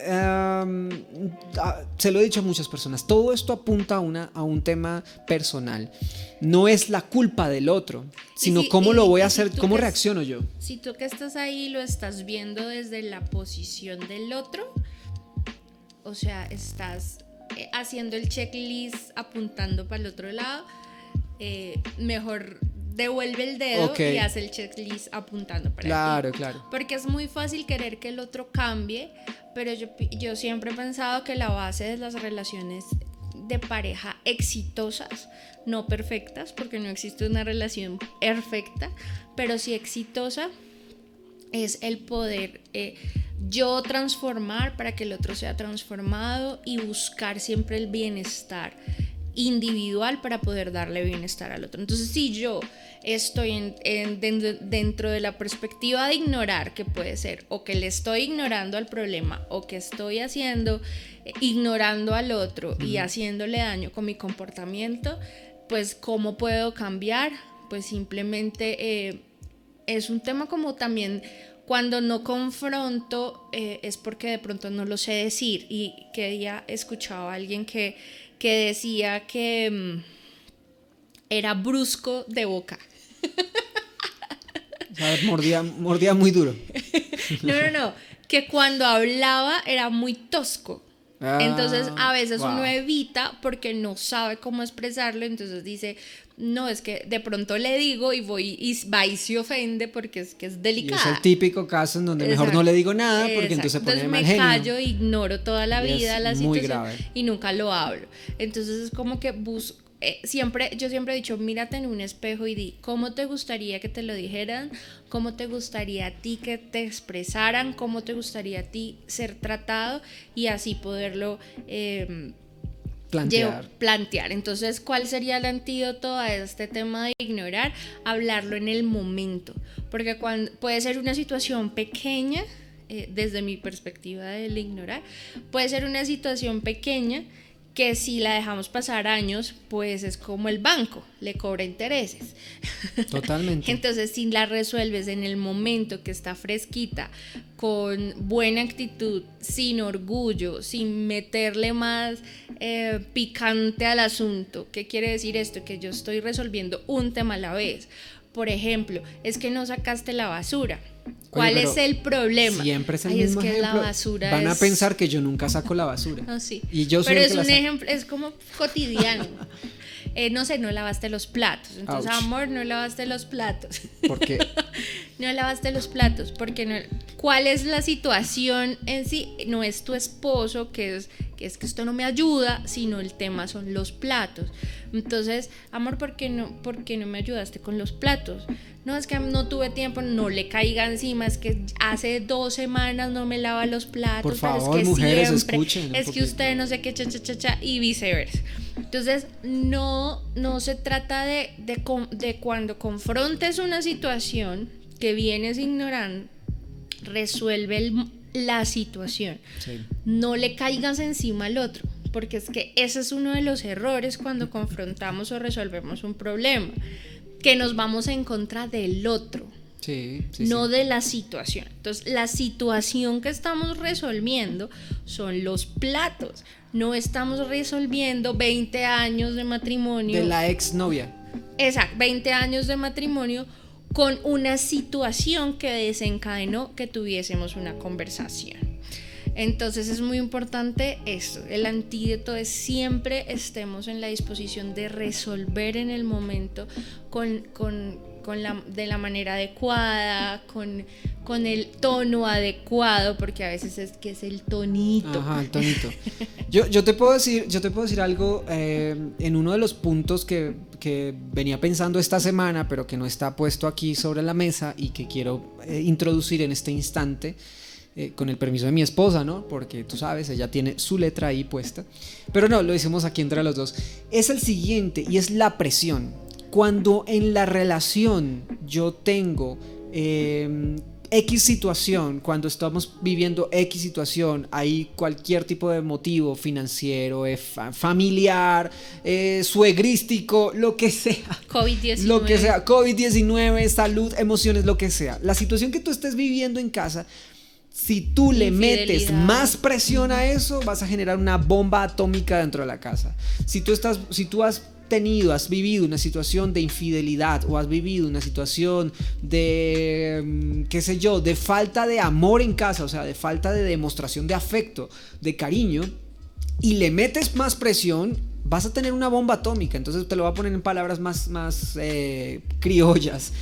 se lo he dicho a muchas personas, todo esto apunta a, una, a un tema personal. No es la culpa del otro, sino cómo lo voy a hacer, cómo reacciono yo. Si tú que estás ahí lo estás viendo desde la posición del otro, o sea, estás eh, haciendo el checklist apuntando para el otro lado, eh, mejor devuelve el dedo y hace el checklist apuntando para Claro, claro. Porque es muy fácil querer que el otro cambie, pero yo, yo siempre he pensado que la base de las relaciones de pareja exitosas, no perfectas, porque no existe una relación perfecta, pero sí exitosa, es el poder eh, yo transformar para que el otro sea transformado y buscar siempre el bienestar individual para poder darle bienestar al otro. Entonces, si yo estoy dentro de la perspectiva de ignorar, que puede ser o que le estoy ignorando al problema o que estoy haciendo, eh, ignorando al otro y haciéndole daño con mi comportamiento, pues ¿cómo puedo cambiar? Pues simplemente eh, es un tema como también cuando no confronto eh, es porque de pronto no lo sé decir. Y que día escuchaba a alguien que, que decía que mm, era brusco de boca. Mordía, mordía muy duro. no, no, no. Que cuando hablaba era muy tosco. entonces a veces uno ah, evita porque no sabe cómo expresarlo, entonces dice, no, es que de pronto le digo y voy y va y se ofende porque es que es delicado. es el típico caso en donde mejor no le digo nada porque entonces se pone entonces me callo, ignoro toda la vida la situación y nunca lo hablo. Entonces es como que busco eh, siempre, yo siempre he dicho, mírate en un espejo y di, ¿cómo te gustaría que te lo dijeran? ¿Cómo te gustaría a ti que te expresaran? ¿Cómo te gustaría a ti ser tratado? Y así poderlo eh, plantear. Entonces, ¿cuál sería el antídoto a este tema de ignorar? Hablarlo en el momento, porque cuando, puede ser una situación pequeña, eh, desde mi perspectiva del ignorar, puede ser una situación pequeña que si la dejamos pasar años, pues es como el banco, le cobra intereses. Totalmente. Entonces, si la resuelves en el momento que está fresquita, con buena actitud, sin orgullo, sin meterle más eh, picante al asunto, ¿qué quiere decir esto? Que yo estoy resolviendo un tema a la vez. Por ejemplo, es que no sacaste la basura ¿Cuál es el problema? Siempre es el mismo es que la basura Van a pensar que yo nunca saco la basura. No, sí. Y yo Pero es un ejemplo, es como cotidiano. Eh, no sé, no lavaste los platos. Entonces, amor, no lavaste los platos. ¿Por qué? no lavaste los platos. Porque no, ¿Cuál es la situación en sí? No es tu esposo, que es, que es que esto no me ayuda, sino el tema son los platos. Entonces, amor, ¿por qué no, por qué no me ayudaste con los platos? no, es que no tuve tiempo, no le caiga encima, es que hace dos semanas no me lava los platos, Por favor, es que mujeres, escuchen. Es que usted no sé qué, cha, cha, cha, cha, y viceversa. Entonces, no, no se trata de, de, de cuando confrontes una situación que vienes ignorando, resuelve la situación. No le caigas encima al otro, porque es que ese es uno de los errores cuando confrontamos o resolvemos un problema que nos vamos en contra del otro. no de la situación. Entonces, la situación que estamos resolviendo son los platos. No estamos resolviendo 20 años de matrimonio. De la exnovia. Exacto, 20 años de matrimonio con una situación que desencadenó que tuviésemos una conversación. Entonces es muy importante esto, el antídoto es siempre estemos en la disposición de resolver en el momento con, con con la, de la manera adecuada, con, con el tono adecuado, porque a veces es que es el tonito. Ajá, el tonito. Yo, yo, te, puedo decir, yo te puedo decir algo eh, en uno de los puntos que, que, venía pensando esta semana, pero que no está puesto aquí sobre la mesa y que quiero eh, introducir en este instante. Eh, con el permiso de mi esposa, ¿no? Porque tú sabes, ella tiene su letra ahí puesta. Pero no, lo hicimos aquí entre los dos. Es el siguiente y es la presión. Cuando en la relación yo tengo em, X situación, cuando estamos viviendo X situación, hay cualquier tipo de motivo financiero, eh, familiar, eh, suegrístico, lo que sea. COVID-19. Lo que sea, COVID-19, salud, emociones, lo que sea. La situación que tú estés viviendo en casa, si tú le metes más presión a eso, vas a generar una bomba atómica dentro de la casa. Si tú estás, si tú has tenido, has vivido una situación de infidelidad o has vivido una situación de, mm, qué sé yo, de falta de amor en casa, o sea, de falta de demostración de afecto, de cariño, y le metes más presión, vas a tener una bomba atómica. Entonces te lo voy a poner en palabras más, más eh, criollas.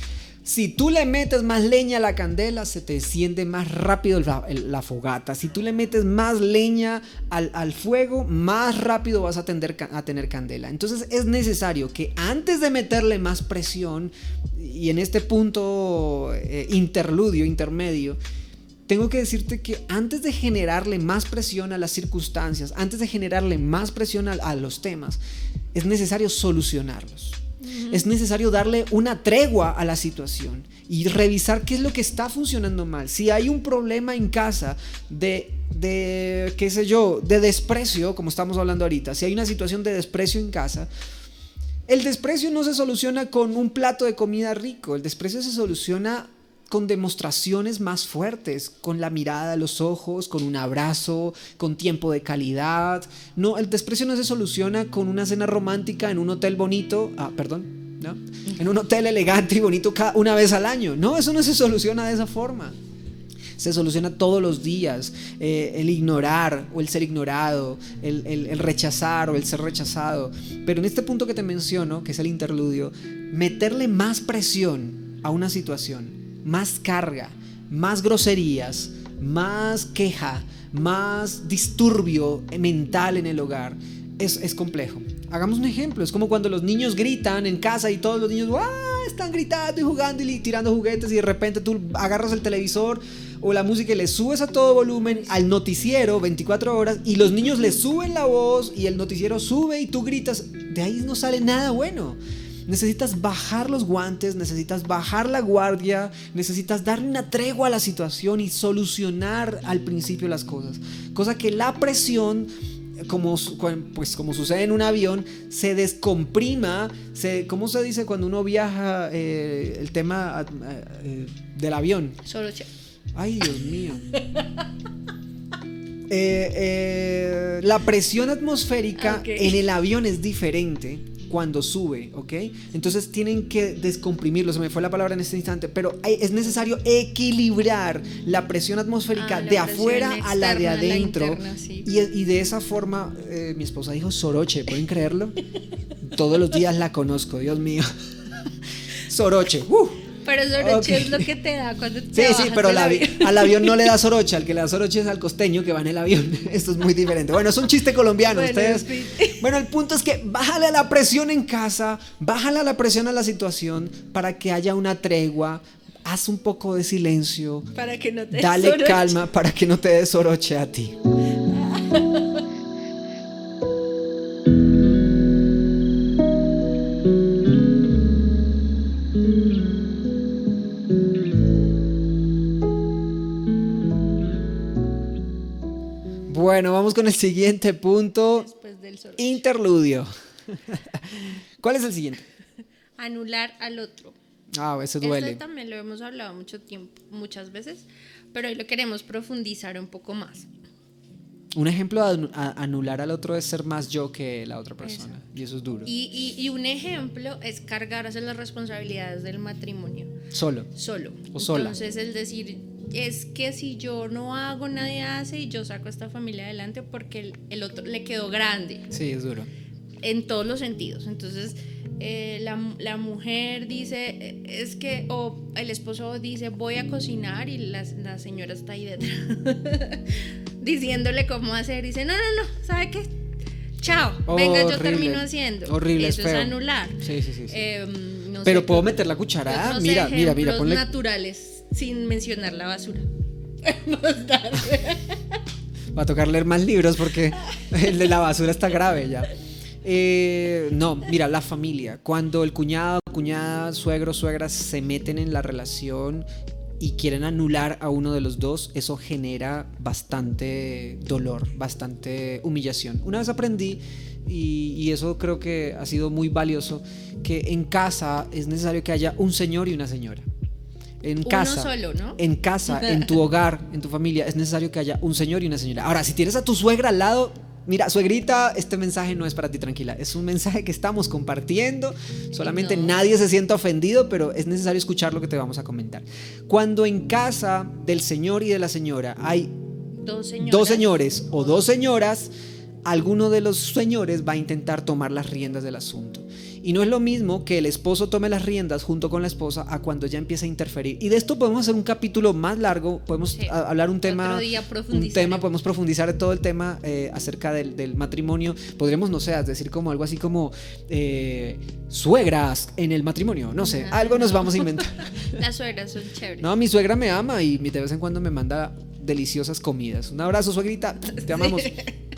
Si tú le metes más leña a la candela, se te enciende más rápido la, fogata. Si tú le metes más leña al, fuego, más rápido vas a, a, tener candela. Entonces es necesario que antes de meterle más presión, y en este punto eh, interludio, intermedio, tengo que decirte que antes de generarle más presión a las circunstancias, antes de generarle más presión a los temas, es necesario solucionarlos. Es necesario darle una tregua a la situación y revisar qué es lo que está funcionando mal. Si hay un problema en casa de, de, qué sé yo, de desprecio, como estamos hablando ahorita, si hay una situación de desprecio en casa, el desprecio no se soluciona con un plato de comida rico, el desprecio se soluciona con demostraciones más fuertes, con la mirada los ojos, con un abrazo, con tiempo de calidad. No, el desprecio no se soluciona con una cena romántica en un hotel bonito, ah, perdón, ¿no? En un hotel elegante y bonito una vez al año. No, eso no se soluciona de esa forma. Se soluciona todos los días. Eh, el ignorar o el ser ignorado, el, el rechazar o el ser rechazado. Pero en este punto que te menciono, que es el interludio, meterle más presión a una situación más carga, más groserías, más queja, más disturbio mental en el hogar, es, complejo. Hagamos un ejemplo, es como cuando los niños gritan en casa y todos los niños están gritando y jugando y tirando juguetes y de repente tú agarras el televisor o la música y le subes a todo volumen al noticiero 24 horas y los niños le suben la voz y el noticiero sube y tú gritas, de ahí no sale nada bueno. Necesitas bajar los guantes, necesitas bajar la guardia, necesitas darle una tregua a la situación y solucionar al principio las cosas. Cosa que la presión como, pues, como sucede en un avión, se descomprima. Se, ¿Cómo se dice cuando uno viaja eh, el tema eh, del avión? Solo Ay, Dios mío. Eh, la presión atmosférica en el avión es diferente cuando sube, ¿ok? Entonces tienen que descomprimirlo, se me fue la palabra en este instante, pero es necesario equilibrar la presión atmosférica ah, de afuera a la de adentro. y, de esa forma, eh, mi esposa dijo Soroche, ¿pueden creerlo? Todos los días la conozco, Dios mío. Soroche, ¡uh! Pero soroche es lo que te da cuando te Sí, sí, pero al avión no le da soroche, al que le da soroche es al costeño que va en el avión. Esto es muy diferente. Bueno, es un chiste colombiano. Bueno, ustedes. Bueno, el punto es que bájale a la presión en casa, bájale a la presión a la situación para que haya una tregua. Haz un poco de silencio. Para que no te Dale calma para que no te des soroche a ti. Bueno, vamos con el siguiente punto. Interludio. ¿Cuál es el siguiente? Anular al otro. Ah, ese duele. Este también lo hemos hablado mucho tiempo, muchas veces, pero hoy lo queremos profundizar un poco más. Un ejemplo de anular al otro es ser más yo que la otra persona. Y eso es duro. Y, y, un ejemplo es cargarse las responsabilidades del matrimonio. Solo. Solo. O sola. Entonces, el decir, es que si yo no hago, nadie hace y yo saco a esta familia adelante porque el, el otro le quedó grande. Sí, es duro. En todos los sentidos. Entonces, eh, la, la, mujer dice, eh, es que, o el esposo dice, voy a cocinar y la, la señora está ahí detrás diciéndole cómo hacer. Dice, no, no, no, ¿sabe qué? Chao, venga, yo termino haciendo. Horrible, Eso es, es, anular. Sí, sí, sí. Em, Pero puedo meter la cucharada. mira, mira, mira, ponle. naturales sin mencionar la basura. Va a tocar leer más libros porque el de la basura está grave ya. Eh, no, mira, la familia. Cuando el cuñado, cuñada, suegro, suegra se meten en la relación y quieren anular a uno de los dos, eso genera bastante dolor, bastante humillación. Una vez aprendí, y, eso creo que ha sido muy valioso, que en casa es necesario que haya un señor y una señora. En casa, solo, ¿no? en casa, en tu hogar, en tu familia, es necesario que haya un señor y una señora. Ahora, si tienes a tu suegra al lado, Mira, suegrita, este mensaje no es para ti, tranquila. Es un mensaje que estamos compartiendo. Solamente nadie se sienta ofendido, pero es necesario escuchar lo que te vamos a comentar. Cuando en casa del señor y de la señora hay dos, señores o dos señoras, alguno de los señores va a intentar tomar las riendas del asunto. Y no es lo mismo que el esposo tome las riendas junto con la esposa a cuando ya empieza a interferir. Y de esto podemos hacer un capítulo más largo, podemos hablar un tema, un tema, podemos profundizar en todo el tema eh, acerca del, matrimonio. Podríamos, no sé, decir como algo así como eh, suegras en el matrimonio, no sé, algo nos vamos a inventar. Las suegras son chéveres. No, mi suegra me ama y de vez en cuando me manda deliciosas comidas. Un abrazo, suegrita, te amamos.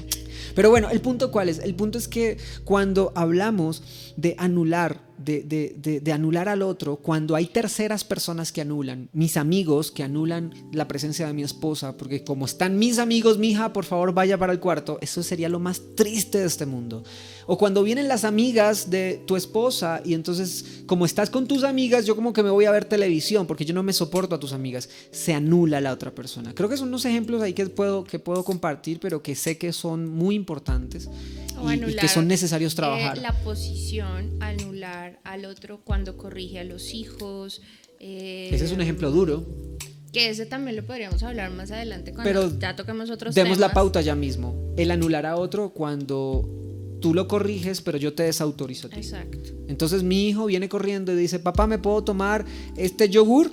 Pero bueno, el punto cuál es? El punto es que cuando hablamos de anular, de, de, de, anular al otro, cuando hay terceras personas que anulan, mis amigos que anulan la presencia de mi esposa, porque como están mis amigos, mi hija, por favor vaya para el cuarto, eso sería lo más triste de este mundo. O cuando vienen las amigas de tu esposa y entonces, como estás con tus amigas, yo como que me voy a ver televisión porque yo no me soporto a tus amigas, se anula la otra persona. Creo que son unos ejemplos ahí que puedo, que puedo compartir, pero que sé que son muy importantes y, que son necesarios eh, trabajar. la posición, anular al otro cuando corrige a los hijos. Eh, ese es un ejemplo duro. Que ese también lo podríamos hablar más adelante cuando ya toquemos otros demos la pauta ya mismo. El anular a otro cuando tú lo corriges, pero yo te desautorizo a ti. Exacto. Entonces mi hijo viene corriendo y dice, papá, ¿me puedo tomar este yogur?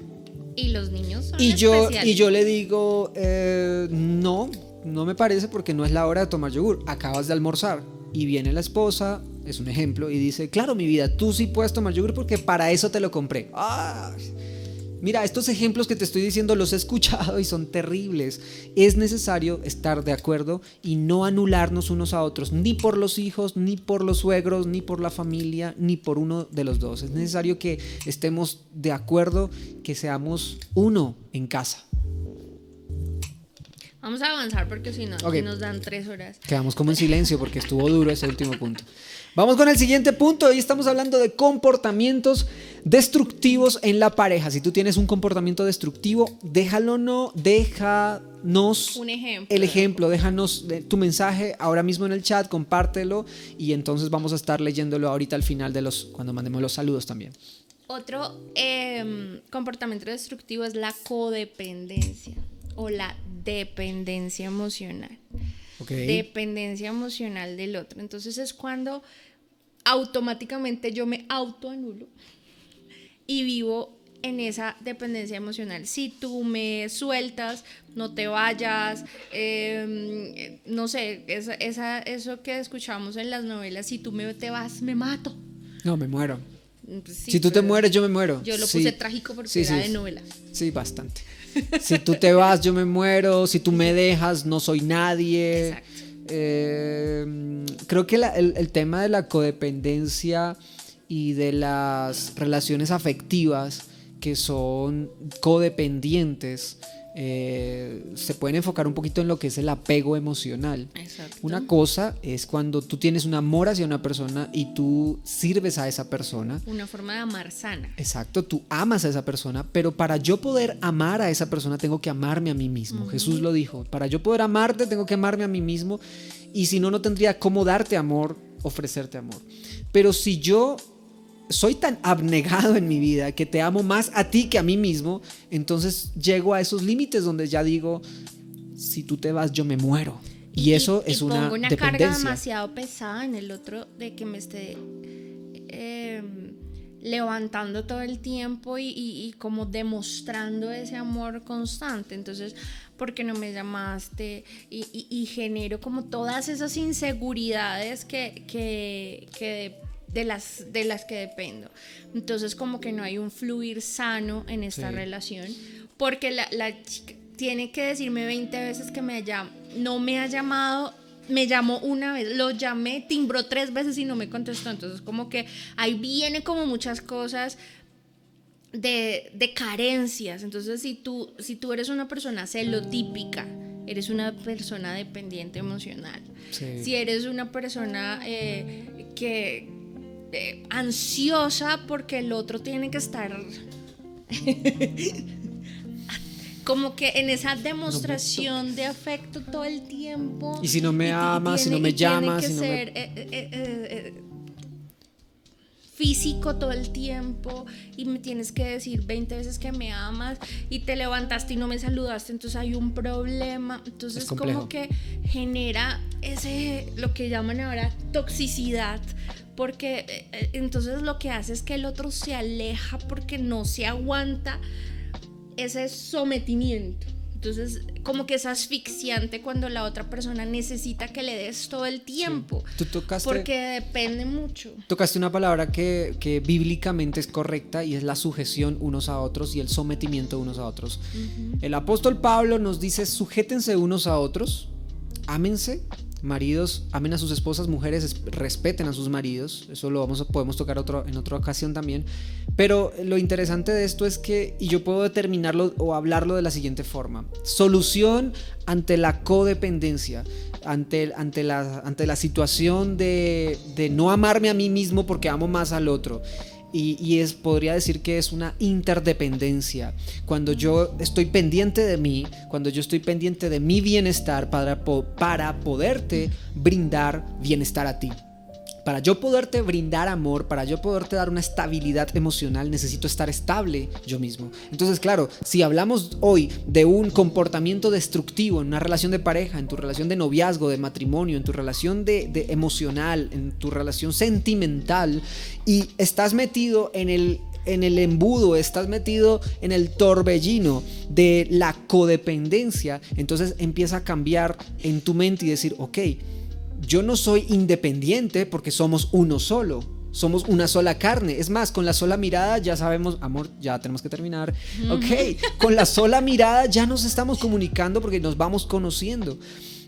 Y los niños son y yo Y yo le digo, eh, no, no me parece porque no es la hora de tomar yogur. Acabas de almorzar. Y viene la esposa, es un ejemplo, y dice, claro, mi vida, tú sí puedes tomar yogur porque para eso te lo compré. Mira, estos ejemplos que te estoy diciendo los he escuchado y son terribles. Es necesario estar de acuerdo y no anularnos unos a otros, ni por los hijos, ni por los suegros, ni por la familia, ni por uno de los dos. Es necesario que estemos de acuerdo, que seamos uno en casa. Vamos a avanzar porque si no, nos dan tres horas. Quedamos como en silencio porque estuvo duro ese último punto. Vamos con el siguiente punto. Hoy estamos hablando de comportamientos destructivos en la pareja. Si tú tienes un comportamiento destructivo, déjalo no, déjanos un ejemplo. el ejemplo, déjanos tu mensaje ahora mismo en el chat, compártelo y entonces vamos a estar leyéndolo ahorita al final de los, cuando mandemos los saludos también. Otro em, comportamiento destructivo es la codependencia o la dependencia emocional. Dependencia emocional del otro. Entonces es cuando automáticamente yo me autoanulo y vivo en esa dependencia emocional. Si tú me sueltas, no te vayas, em, no sé, esa, eso que escuchamos en las novelas, si tú me te vas, me mato. No, me muero. Pues si tú te mueres, yo me muero. Yo lo puse trágico porque era de novela. Sí, bastante. Si tú te vas, yo me muero. Si tú me dejas, no soy nadie. Eh, creo que el, tema de la codependencia y de las relaciones afectivas que son codependientes eh, se pueden enfocar un poquito en lo que es el apego emocional. Exacto. Una cosa es cuando tú tienes un amor hacia una persona y tú sirves a esa persona. Una forma de amar sana. Exacto, tú amas a esa persona, pero para yo poder amar a esa persona tengo que amarme a mí mismo. Jesús lo dijo, para yo poder amarte tengo que amarme a mí mismo y si no, no tendría cómo darte amor, ofrecerte amor. Pero si yo soy tan abnegado en mi vida que te amo más a ti que a mí mismo, entonces llego a esos límites donde ya digo, si tú te vas, yo me muero. Y, eso es una, pongo una dependencia. carga demasiado pesada en el otro de que me esté em, levantando todo el tiempo y, y, como demostrando ese amor constante. Entonces, ¿por qué no me llamaste? Y, y genero como todas esas inseguridades que, que, que de las, de las que dependo. Entonces como que no hay un fluir sano en esta relación, porque la, la, chica tiene que decirme 20 veces que me haya, no me ha llamado, me llamó una vez, lo llamé, timbró tres veces y no me contestó. Entonces como que ahí viene como muchas cosas. De, de carencias. Entonces, si tú, si tú eres una persona celotípica, eres una persona dependiente emocional. Si eres una persona eh, que, eh, ansiosa porque el otro tiene que estar como que en esa demostración de afecto todo el tiempo. Y si no me ama, si no me llama, si no ser, me... Eh, eh, físico todo el tiempo y me tienes que decir 20 veces que me amas y te levantaste y no me saludaste, entonces hay un problema. Entonces como que genera ese, lo que llaman ahora toxicidad, porque eh, eh, entonces lo que hace es que el otro se aleja porque no se aguanta ese sometimiento. Entonces, como que es asfixiante cuando la otra persona necesita que le des todo el tiempo. Tú tocaste, porque depende mucho. Tocaste una palabra que, que, bíblicamente es correcta y es la sujeción unos a otros y el sometimiento unos a otros. El apóstol Pablo nos dice, sujétense unos a otros, ámense maridos amen a sus esposas, mujeres respeten a sus maridos. Eso lo vamos podemos tocar otro, en otra ocasión también. Pero lo interesante de esto es que, y yo puedo determinarlo o hablarlo de la siguiente forma. Solución ante la codependencia, ante, ante, la, ante la situación de, de no amarme a mí mismo porque amo más al otro y, es, podría decir que es una interdependencia. Cuando yo estoy pendiente de mí, cuando yo estoy pendiente de mi bienestar para, para poderte brindar bienestar a ti. Para yo poderte brindar amor, para yo poderte dar una estabilidad emocional, necesito estar estable yo mismo. Entonces, claro, si hablamos hoy de un comportamiento destructivo en una relación de pareja, en tu relación de noviazgo, de matrimonio, en tu relación de, emocional, en tu relación sentimental, y estás metido en el en el embudo, estás metido en el torbellino de la codependencia, entonces empieza a cambiar en tu mente y decir, ok, yo no soy independiente porque somos uno solo. Somos una sola carne. Es más, con la sola mirada ya sabemos, amor, ya tenemos que terminar. Ok, con la sola mirada ya nos estamos comunicando porque nos vamos conociendo.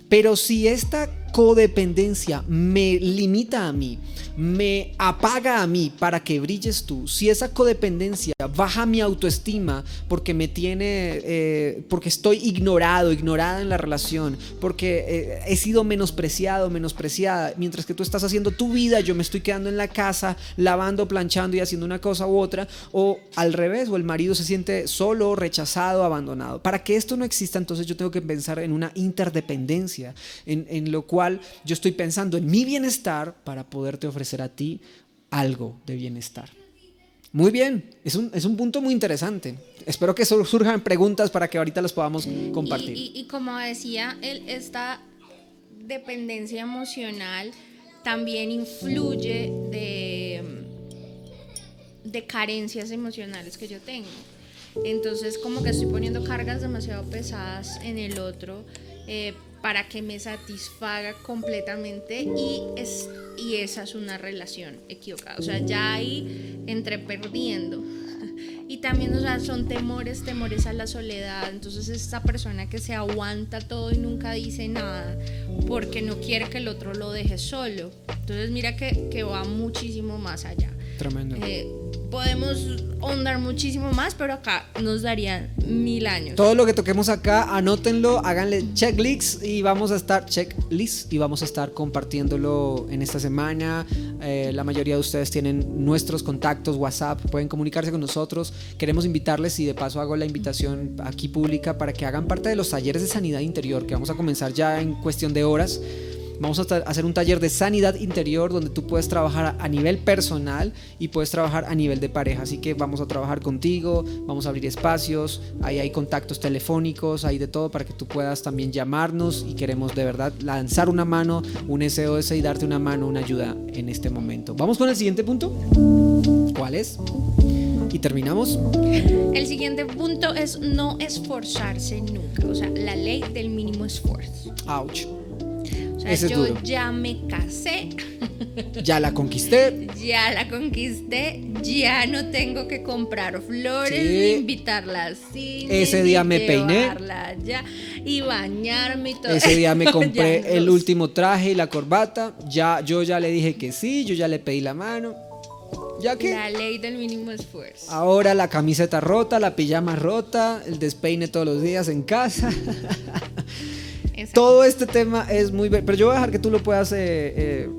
Pero si esta codependencia me limita a mí, me apaga a mí para que brilles tú, si esa codependencia baja mi autoestima porque me tiene, eh, porque estoy ignorado, ignorada en la relación, porque eh, he sido menospreciado, menospreciada, mientras que tú estás haciendo tu vida, yo me estoy quedando en la casa, lavando, planchando y haciendo una cosa u otra, o al revés, o el marido se siente solo, rechazado, abandonado. Para que esto no exista, entonces yo tengo que pensar en una interdependencia, en, en lo cual yo estoy pensando en mi bienestar para poderte ofrecer a ti algo de bienestar. Muy bien, es un, es un punto muy interesante. Espero que surjan preguntas para que ahorita las podamos compartir. Y, como decía, esta dependencia emocional también influye de, de carencias emocionales que yo tengo. Entonces como que estoy poniendo cargas demasiado pesadas en el otro. Eh, para que me satisfaga completamente y, es, y esa es una relación equivocada. O sea, ya ahí entre perdiendo. Y también, o sea, son temores, temores a la soledad. Entonces, esta persona que se aguanta todo y nunca dice nada porque no quiere que el otro lo deje solo. Entonces, mira que, que va muchísimo más allá. Tremendo. Eh, podemos ahondar muchísimo más, pero acá nos darían mil años. Todo lo que toquemos acá, anótenlo, háganle checklists y vamos a estar checklist y vamos a estar compartiéndolo en esta semana. Eh, la mayoría de ustedes tienen nuestros contactos, WhatsApp, pueden comunicarse con nosotros. Queremos invitarles y de paso hago la invitación aquí pública para que hagan parte de los talleres de sanidad interior que vamos a comenzar ya en cuestión de horas. Vamos a hacer un taller de sanidad interior donde tú puedes trabajar a nivel personal y puedes trabajar a nivel de pareja. Así que vamos a trabajar contigo, vamos a abrir espacios, ahí hay contactos telefónicos, hay de todo para que tú puedas también llamarnos y queremos de verdad lanzar una mano, un SOS y darte una mano, una ayuda en este momento. Vamos con el siguiente punto. ¿Cuál es? Y terminamos. El siguiente punto es no esforzarse nunca, o sea, la ley del mínimo esfuerzo. Ouch yo ya me casé. Ya la conquisté. Ya la conquisté. Ya no tengo que comprar flores, ni invitarla así. Ese día me peiné. Ya, y bañarme y todo. Ese día me compré el último traje y la corbata. Ya, yo ya le dije que sí, yo ya le pedí la mano. ¿Ya que La ley del mínimo esfuerzo. Ahora la camiseta rota, la pijama rota, el despeine todos los días en casa. Todo este tema es muy... Pero yo voy a dejar que tú lo puedas eh, eh,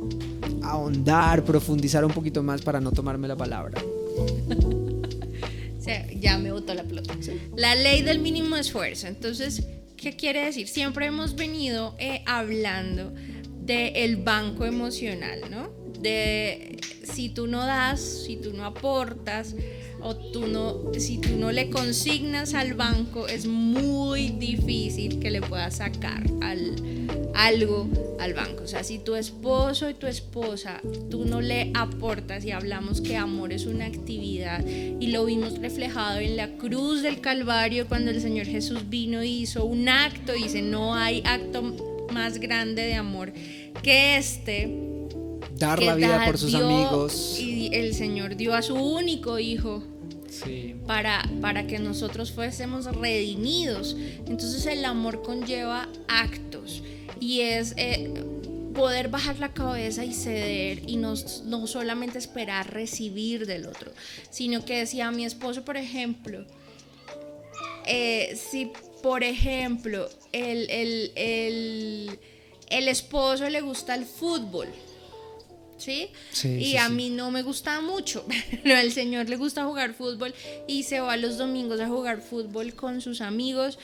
ahondar, profundizar un poquito más para no tomarme la palabra. ya me botó la pelota. La ley del mínimo esfuerzo. Entonces, ¿qué quiere decir? Siempre hemos venido eh, hablando del banco emocional, ¿no? De si tú no das, si tú no aportas, o tú no, si tú no le consignas al banco, es muy difícil que le puedas sacar al, algo al banco. O sea, si tu esposo y tu esposa, tú no le aportas y hablamos que amor es una actividad y lo vimos reflejado en la cruz del Calvario cuando el Señor Jesús vino y hizo un acto, dice, no hay acto más grande de amor que este. Dar la vida por sus amigos. Y el Señor dio a su único hijo para, para que nosotros fuésemos redimidos. Entonces el amor conlleva actos y es eh, poder bajar la cabeza y ceder y no, no solamente esperar recibir del otro, sino que decía mi esposo, por ejemplo, eh, si por ejemplo el, el, el, el esposo le gusta el fútbol, ¿sí? y a mí no me gusta mucho, pero al señor le gusta jugar fútbol y se va los domingos a jugar fútbol con sus amigos.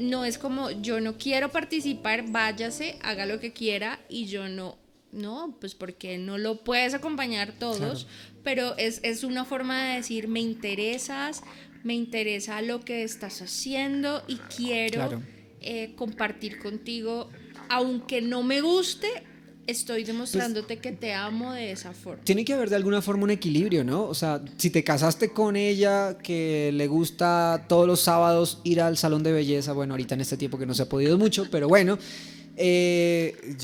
No es como yo no quiero participar, váyase, haga lo que quiera y yo no. No, pues porque no lo puedes acompañar todos, pero es, es una forma de decir, me interesas, me interesa lo que estás haciendo y quiero eh, compartir contigo, aunque no me guste, estoy demostrándote que te amo de esa forma. Tiene que haber de alguna forma un equilibrio, ¿no? O sea, si te casaste con ella, que le gusta todos los sábados ir al salón de belleza, bueno, ahorita en este tiempo que no se ha podido mucho, pero bueno. Eh,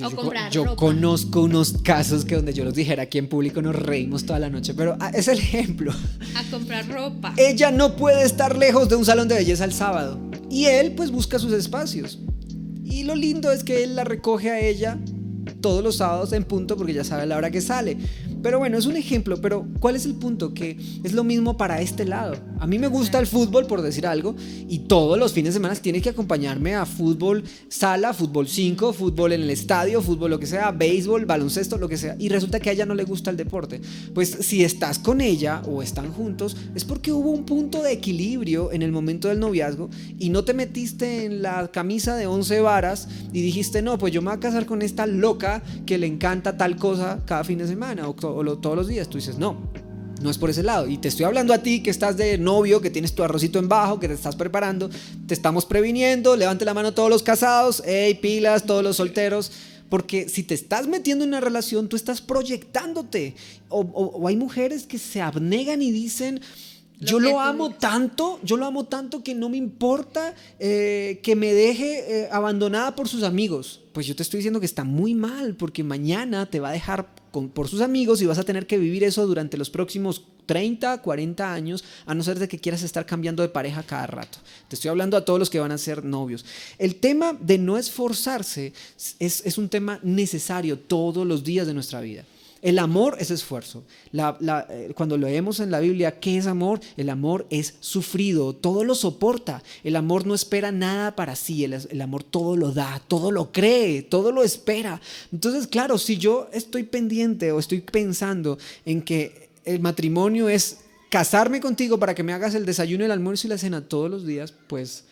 yo, conozco unos casos que donde yo los dijera aquí en público nos reímos toda la noche, pero ah, es el ejemplo. A comprar ropa. Ella no puede estar lejos de un salón de belleza el sábado y él pues busca sus espacios. Y lo lindo es que él la recoge a ella todos los sábados en punto porque ya sabe la hora que sale. Pero bueno, es un ejemplo, pero ¿cuál es el punto? Que es lo mismo para este lado. A mí me gusta el fútbol, por decir algo, y todos los fines de semana tiene que acompañarme a fútbol sala, fútbol 5, fútbol en el estadio, fútbol lo que sea, béisbol, baloncesto, lo que sea. Y resulta que a ella no le gusta el deporte. Pues si estás con ella o están juntos, es porque hubo un punto de equilibrio en el momento del noviazgo y no te metiste en la camisa de 11 varas y dijiste, no, pues yo me voy a casar con esta loca que le encanta tal cosa cada fin de semana o o todos los días. Tú dices, no, no es por ese lado. Y te estoy hablando a ti que estás de novio, que tienes tu arrocito en bajo, que te estás preparando. Te estamos previniendo. Levante la mano todos los casados. Hey, pilas, todos los solteros. Porque si te estás metiendo en una relación, tú estás proyectándote. O, hay mujeres que se abnegan y dicen, yo lo amo tanto, yo lo amo tanto que no me importa eh, que me deje eh, abandonada por sus amigos. Pues yo te estoy diciendo que está muy mal, porque mañana te va a dejar por sus amigos y vas a tener que vivir eso durante los próximos 30, 40 años, a no ser de que quieras estar cambiando de pareja cada rato. Te estoy hablando a todos los que van a ser novios. El tema de no esforzarse es, es un tema necesario todos los días de nuestra vida. El amor es esfuerzo. Eh, cuando leemos en la Biblia, ¿qué es amor? El amor es sufrido, todo lo soporta. El amor no espera nada para sí, el, el, amor todo lo da, todo lo cree, todo lo espera. Entonces, claro, si yo estoy pendiente o estoy pensando en que el matrimonio es casarme contigo para que me hagas el desayuno, el almuerzo y la cena todos los días, pues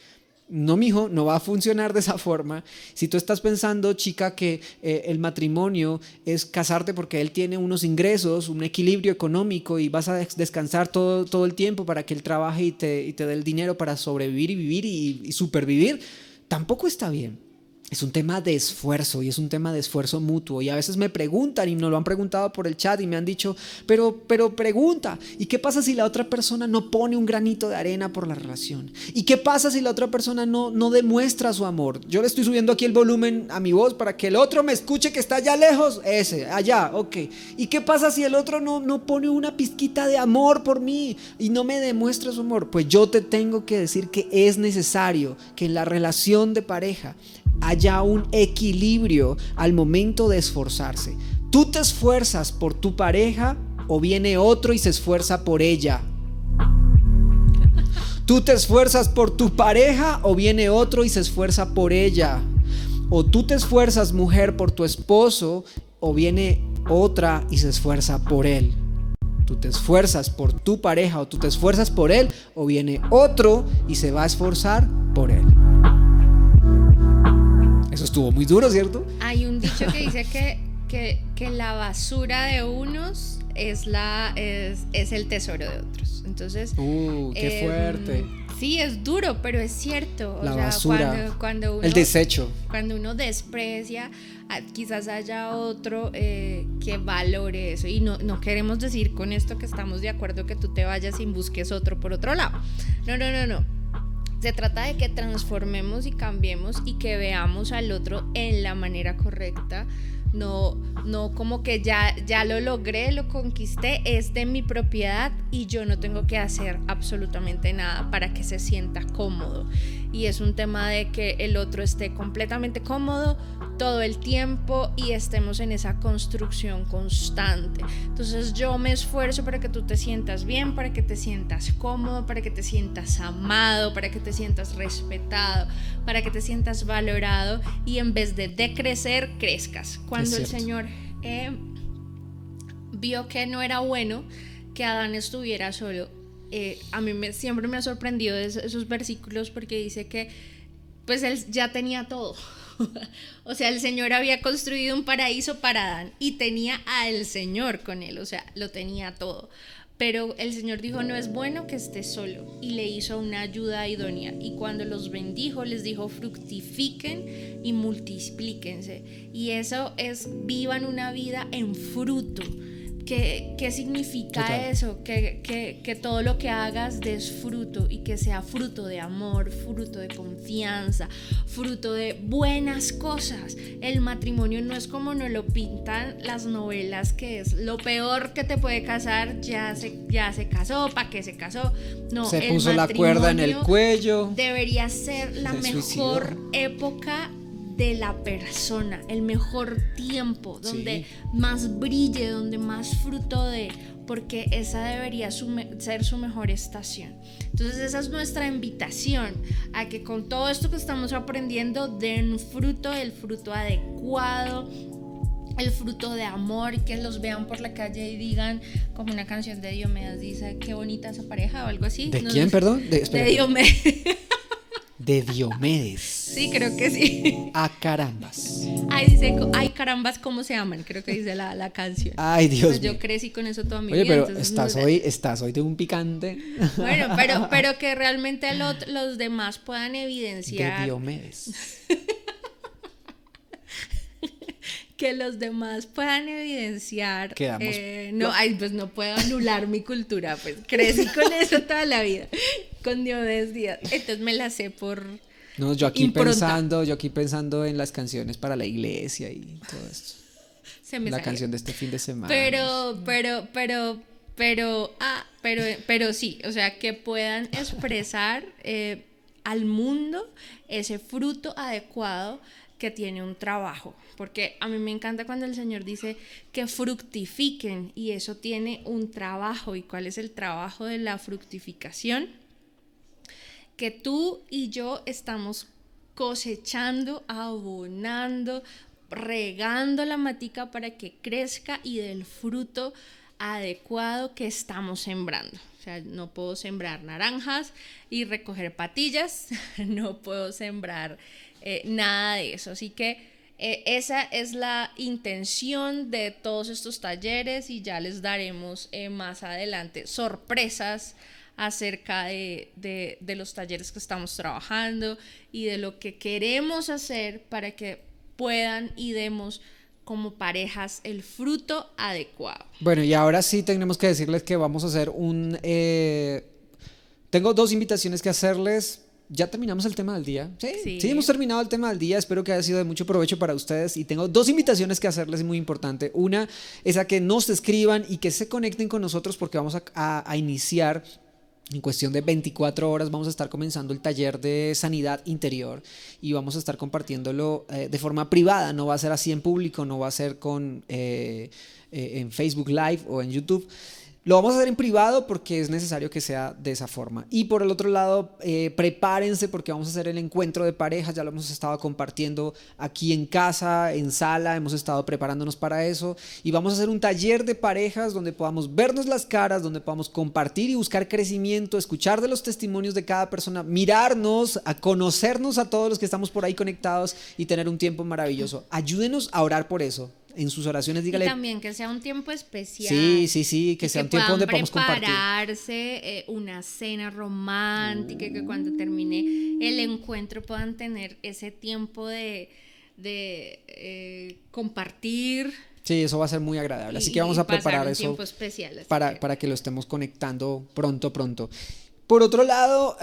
no, mijo, no va a funcionar de esa forma. Si tú estás pensando, chica, que eh, el matrimonio es casarte porque él tiene unos ingresos, un equilibrio económico y vas a descansar todo, todo el tiempo para que él trabaje y te, te dé el dinero para sobrevivir y vivir y, y supervivir, tampoco está bien es un tema de esfuerzo y es un tema de esfuerzo mutuo. Y a veces me preguntan y nos lo han preguntado por el chat y me han dicho, pero, pero pregunta, ¿y qué pasa si la otra persona no pone un granito de arena por la relación? ¿Y qué pasa si la otra persona no, no demuestra su amor? Yo le estoy subiendo aquí el volumen a mi voz para que el otro me escuche que está allá lejos. Ese, allá, ok. ¿Y qué pasa si el otro no, no pone una pizquita de amor por mí y no me demuestra su amor? Pues yo te tengo que decir que es necesario que en la relación de pareja haya un equilibrio al momento de esforzarse. Tú te esfuerzas por tu pareja o viene otro y se esfuerza por ella. Tú te esfuerzas por tu pareja o viene otro y se esfuerza por ella. O tú te esfuerzas mujer por tu esposo o viene otra y se esfuerza por él. Tú te esfuerzas por tu pareja o tú te esfuerzas por él o viene otro y se va a esforzar por él. Eso estuvo muy duro, ¿cierto? Hay un dicho que dice que, que, la basura de unos es, la, es, es, el tesoro de otros. Entonces. ¡Uh, qué em, fuerte! Sí, es duro, pero es cierto. La basura. Cuando, el desecho. Cuando uno desprecia, quizás haya otro eh, que valore eso. Y no, no queremos decir con esto que estamos de acuerdo que tú te vayas y busques otro por otro lado. No, no, no, no se trata de que transformemos y cambiemos y que veamos al otro en la manera correcta. No, no como que ya, ya lo logré, lo conquisté, es de mi propiedad y yo no tengo que hacer absolutamente nada para que se sienta cómodo. Y es un tema de que el otro esté completamente cómodo, todo el tiempo y estemos en esa construcción constante. Entonces yo me esfuerzo para que tú te sientas bien, para que te sientas cómodo, para que te sientas amado, para que te sientas respetado, para que te sientas valorado y en vez de decrecer, crezcas. Cuando el Señor eh, vio que no era bueno que Adán estuviera solo, eh, a mí me, siempre me ha sorprendido esos versículos porque dice que pues él ya tenía todo. o sea, el Señor había construido un paraíso para Adán y tenía al Señor con él, o sea, lo tenía todo. Pero el Señor dijo, no es bueno que esté solo, y le hizo una ayuda idónea. Y cuando los bendijo, les dijo, fructifiquen y multiplíquense. Y eso es, vivan una vida en fruto ¿Qué, qué significa eso? Que, que, que, todo lo que hagas des fruto y que sea fruto de amor, fruto de confianza, fruto de buenas cosas. El matrimonio no es como nos lo pintan las novelas, que es lo peor que te puede casar, ya se, ya se casó, ¿para qué se casó? No, se puso la cuerda en el cuello. Debería ser la mejor época de la persona, el mejor tiempo, donde más brille, donde más fruto de, porque esa debería ser su mejor estación. Entonces esa es nuestra invitación a que con todo esto que estamos aprendiendo den fruto, el fruto adecuado, el fruto de amor, que los vean por la calle y digan, como una canción de Diomedes dice, qué bonita esa pareja o algo así. ¿De quién, perdón? De, de Diomedes. de Diomedes. Sí, creo que sí. A carambas. Ay, dice, ay, carambas, ¿cómo se llaman? Creo que dice la, la canción. Ay, Dios pues Yo crecí con eso toda mi Oye, vida. pero estás, hoy, estás hoy de un picante. Bueno, pero, pero que realmente los demás puedan evidenciar. De Diomedes. que los demás puedan evidenciar. Eh, no, ay, pues no puedo anular mi cultura, pues crecí con eso toda la vida, con Diomedes Díaz. Entonces me la sé por. No, yo aquí pensando, yo aquí pensando en las canciones para la iglesia y todo esto. Se me la canción de este fin de semana. Pero, pero, pero, pero, ah, pero, pero sí, o sea, que puedan expresar eh, al mundo ese fruto adecuado que tiene un trabajo, porque a mí me encanta cuando el Señor dice que fructifiquen y eso tiene un trabajo. ¿Y cuál es el trabajo de la fructificación? Que tú y yo estamos cosechando, abonando, regando la matica para que crezca y del fruto adecuado que estamos sembrando. O sea, no puedo sembrar naranjas y recoger patillas, no puedo sembrar eh, nada de eso. Así que eh, esa es la intención de todos estos talleres y ya les daremos eh, más adelante sorpresas acerca de, de, los talleres que estamos trabajando y de lo que queremos hacer para que puedan y demos como parejas el fruto adecuado. Bueno, y ahora sí tenemos que decirles que vamos a hacer un... tengo dos invitaciones que hacerles ya terminamos el tema del día. Sí, sí, hemos terminado el tema del día. Espero que haya sido de mucho provecho para ustedes. Y tengo dos invitaciones que hacerles muy importante. Una es a que nos escriban y que se conecten con nosotros porque vamos a, iniciar en cuestión de 24 horas vamos a estar comenzando el taller de sanidad interior y vamos a estar compartiéndolo eh, de forma privada, no va a ser así en público, no va a ser con, eh, eh, en Facebook Live o en YouTube, lo vamos a hacer en privado porque es necesario que sea de esa forma. Y por el otro lado, eh, prepárense porque vamos a hacer el encuentro de parejas. Ya lo hemos estado compartiendo aquí en casa, en sala. Hemos estado preparándonos para eso. Y vamos a hacer un taller de parejas donde podamos vernos las caras, donde podamos compartir y buscar crecimiento, escuchar de los testimonios de cada persona, mirarnos, a conocernos a todos los que estamos por ahí conectados y tener un tiempo maravilloso. Ayúdenos a orar por eso en sus oraciones dígale. Y también que sea un tiempo especial. Sí, sí, sí, que sea un tiempo donde podamos compartir. prepararse eh, una cena romántica, que cuando termine el encuentro puedan tener ese tiempo de, de eh, compartir. Sí, eso va a ser muy agradable. Así que vamos a preparar eso para, para que lo estemos conectando pronto, pronto. Por otro lado,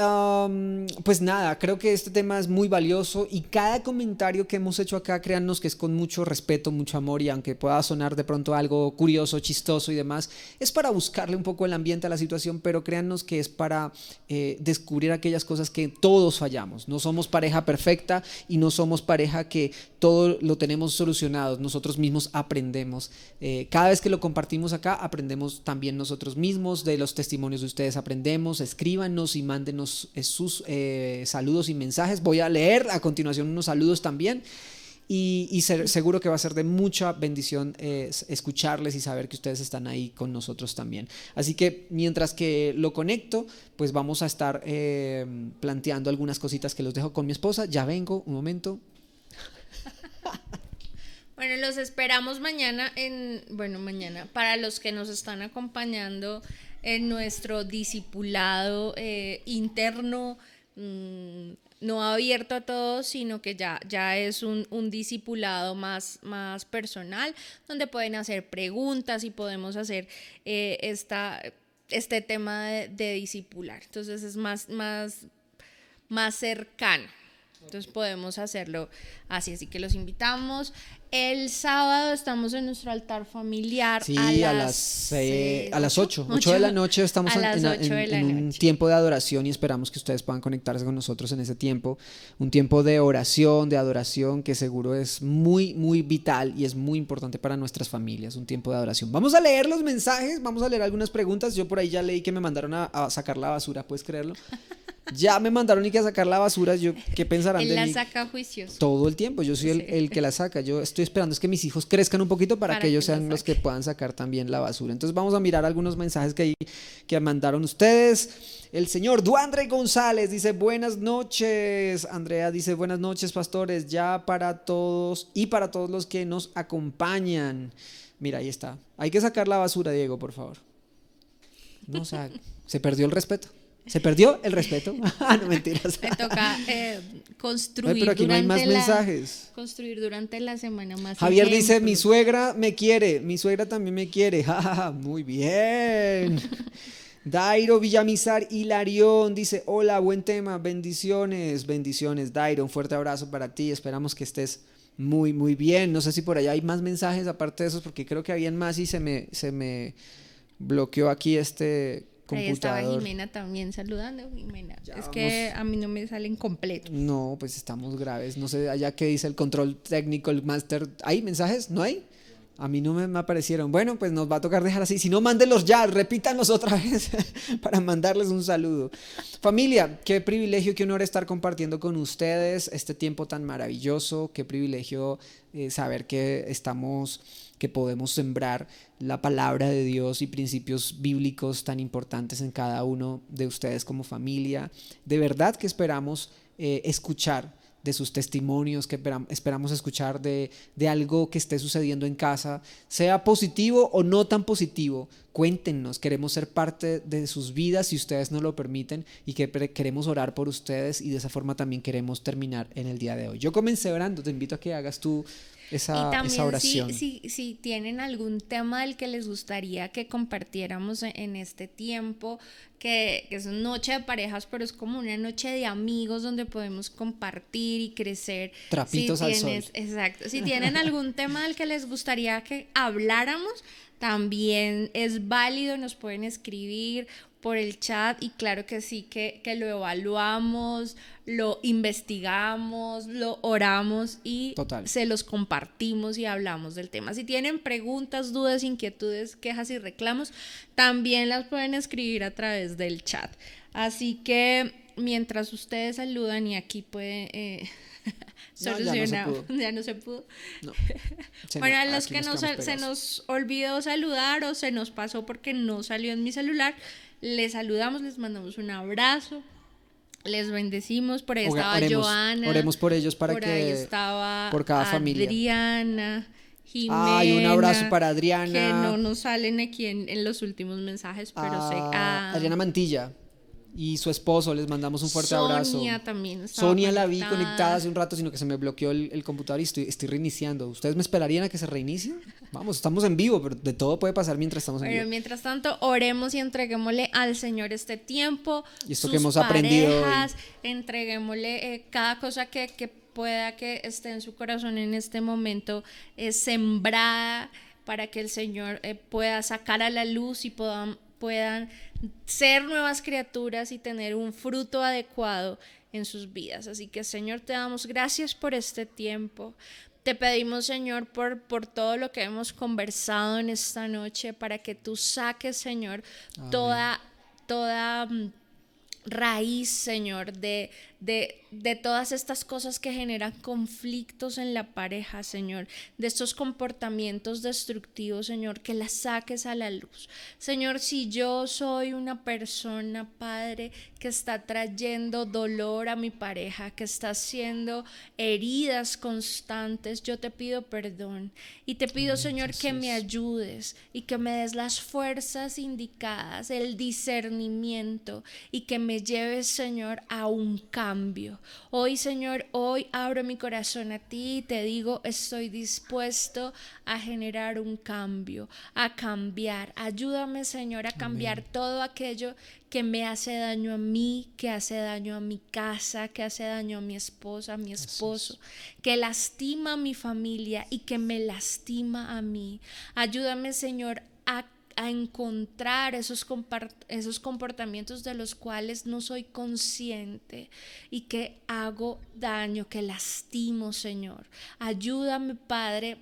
pues nada, creo que este tema es muy valioso y cada comentario que hemos hecho acá, créannos que es con mucho respeto, mucho amor y aunque pueda sonar de pronto algo curioso, chistoso y demás, es para buscarle un poco el ambiente a la situación, pero créannos que es para eh, descubrir aquellas cosas que todos fallamos. No somos pareja perfecta y no somos pareja que todo lo tenemos solucionado, nosotros mismos aprendemos. Eh, cada vez que lo compartimos acá, aprendemos también nosotros mismos, de los testimonios de ustedes aprendemos, escribimos escríbanos y mándenos eh, sus eh, saludos y mensajes. Voy a leer a continuación unos saludos también. Y, seguro que va a ser de mucha bendición eh, escucharles y saber que ustedes están ahí con nosotros también. Así que mientras que lo conecto, pues vamos a estar planteando algunas cositas que los dejo con mi esposa. Ya vengo, un momento. Bueno, los esperamos mañana en, bueno, mañana, para los que nos están acompañando en nuestro discipulado eh, interno, mm, no abierto a todos, sino que ya, ya es un, un, discipulado más, más personal, donde pueden hacer preguntas y podemos hacer eh, esta, este tema de, de, discipular. Entonces es más, más, más cercano. Entonces podemos hacerlo así, así que los invitamos. El sábado estamos en nuestro altar familiar. Sí, a, las, a las 8, 8, de la noche estamos en, un tiempo de adoración y esperamos que ustedes puedan conectarse con nosotros en ese tiempo. Un tiempo de oración, de adoración que seguro es muy, muy vital y es muy importante para nuestras familias. Un tiempo de adoración. Vamos a leer los mensajes, vamos a leer algunas preguntas. Yo por ahí ya leí que me mandaron a, a sacar la basura, ¿puedes creerlo? Ya me mandaron y que a sacar la basura. Yo, ¿Qué pensarán Él de la saca juicios. Todo el tiempo. Yo soy el, el, que la saca. Yo estoy esperando es que mis hijos crezcan un poquito para, que ellos sean los que puedan sacar también la basura. Entonces vamos a mirar algunos mensajes que, que mandaron ustedes. El señor Duandre González dice buenas noches. Andrea dice buenas noches, pastores. Ya para todos y para todos los que nos acompañan. Mira, ahí está. Hay que sacar la basura, Diego, por favor. No, o sea, se perdió el respeto. ¿Se perdió el respeto? ah, no mentiras. Me toca eh, construir. pero aquí no hay más mensajes. Construir durante la semana más. Javier dice: Mi suegra me quiere, mi suegra también me quiere. Muy bien. Dairo Villamizar Hilarión dice: Hola, buen tema, bendiciones, bendiciones. Dairo, un fuerte abrazo para ti. Esperamos que estés muy, muy bien. No sé si por allá hay más mensajes aparte de esos, porque creo que habían más y se me, se me bloqueó aquí este computador. Ahí estaba Jimena también saludando. Jimena, es que a mí no me salen completos. No, pues estamos graves. No sé allá qué dice el control técnico, el máster. ¿Hay mensajes? ¿No hay? A mí no me, aparecieron. Bueno, pues nos va a tocar dejar así. Si no, mándenlos ya, repítanos otra vez para mandarles un saludo. Familia, qué privilegio, qué honor estar compartiendo con ustedes este tiempo tan maravilloso. Qué privilegio eh, saber que estamos, que podemos sembrar la palabra de Dios y principios bíblicos tan importantes en cada uno de ustedes como familia. De verdad que esperamos eh, escuchar de sus testimonios que esperamos escuchar de, de, algo que esté sucediendo en casa, sea positivo o no tan positivo. Cuéntenos, queremos ser parte de sus vidas si ustedes nos lo permiten y que queremos orar por ustedes y de esa forma también queremos terminar en el día de hoy. Yo comencé orando, te invito a que hagas tú esa, y también oración. Si, si, tienen algún tema del que les gustaría que compartiéramos e, en este tiempo, que, que es noche de parejas, pero es como una noche de amigos donde podemos compartir y crecer. Trapitos al sol. Exacto. Si tienen algún tema del que les gustaría que habláramos, también es válido, nos pueden escribir por el chat y claro que sí, que, que, lo evaluamos, lo investigamos, lo oramos y se los compartimos y hablamos del tema. Si tienen preguntas, dudas, inquietudes, quejas y reclamos, también las pueden escribir a través del chat. Así que mientras ustedes saludan y aquí puede... Eh, solucionar, ya, no se pudo. bueno, a los que no se nos olvidó saludar o se nos pasó porque no salió en mi celular, les saludamos, les mandamos un abrazo. Les bendecimos, por ahí estaba Joana. Oremos por ellos para por que. Ahí estaba por cada familia. Adriana, Jimena. Ay, un abrazo para Adriana. Que no nos salen aquí en, los últimos mensajes, pero sé. Ah, Adriana Mantilla y su esposo, les mandamos un fuerte abrazo. Sonia también. Sonia la vi conectada hace un rato, sino que se me bloqueó el, computador y estoy, estoy, reiniciando. ¿Ustedes me esperarían a que se reinicie? Vamos, estamos en vivo, pero de todo puede pasar mientras estamos en vivo. Pero mientras tanto, oremos y entreguémosle al Señor este tiempo. Y esto que hemos aprendido. Entreguémosle eh, cada cosa que, pueda que esté en su corazón en este momento, es sembrada para que el Señor eh, pueda sacar a la luz y puedan, puedan ser nuevas criaturas y tener un fruto adecuado en sus vidas. Así que Señor, te damos gracias por este tiempo. Te pedimos, Señor, por, por todo lo que hemos conversado en esta noche, para que tú saques, Señor, toda, toda mm, raíz, Señor, de, de, todas estas cosas que generan conflictos en la pareja, Señor, de estos comportamientos destructivos, Señor, que las saques a la luz. Señor, si yo soy una persona, Padre, que está trayendo dolor a mi pareja, que está haciendo heridas constantes, yo te pido perdón. Y te pido, Señor, que me ayudes y que me des las fuerzas indicadas, el discernimiento y que me lleves, Señor, a un cambio Hoy, Señor, hoy abro mi corazón a ti y te digo, estoy dispuesto a generar un cambio, a cambiar. Ayúdame, Señor, a cambiar todo aquello que me hace daño a mí, que hace daño a mi casa, que hace daño a mi esposa, a mi esposo, que lastima a mi familia y que me lastima a mí. Ayúdame, Señor, a a encontrar esos, esos comportamientos de los cuales no soy consciente y que hago daño, que lastimo, Señor. Ayúdame, Padre,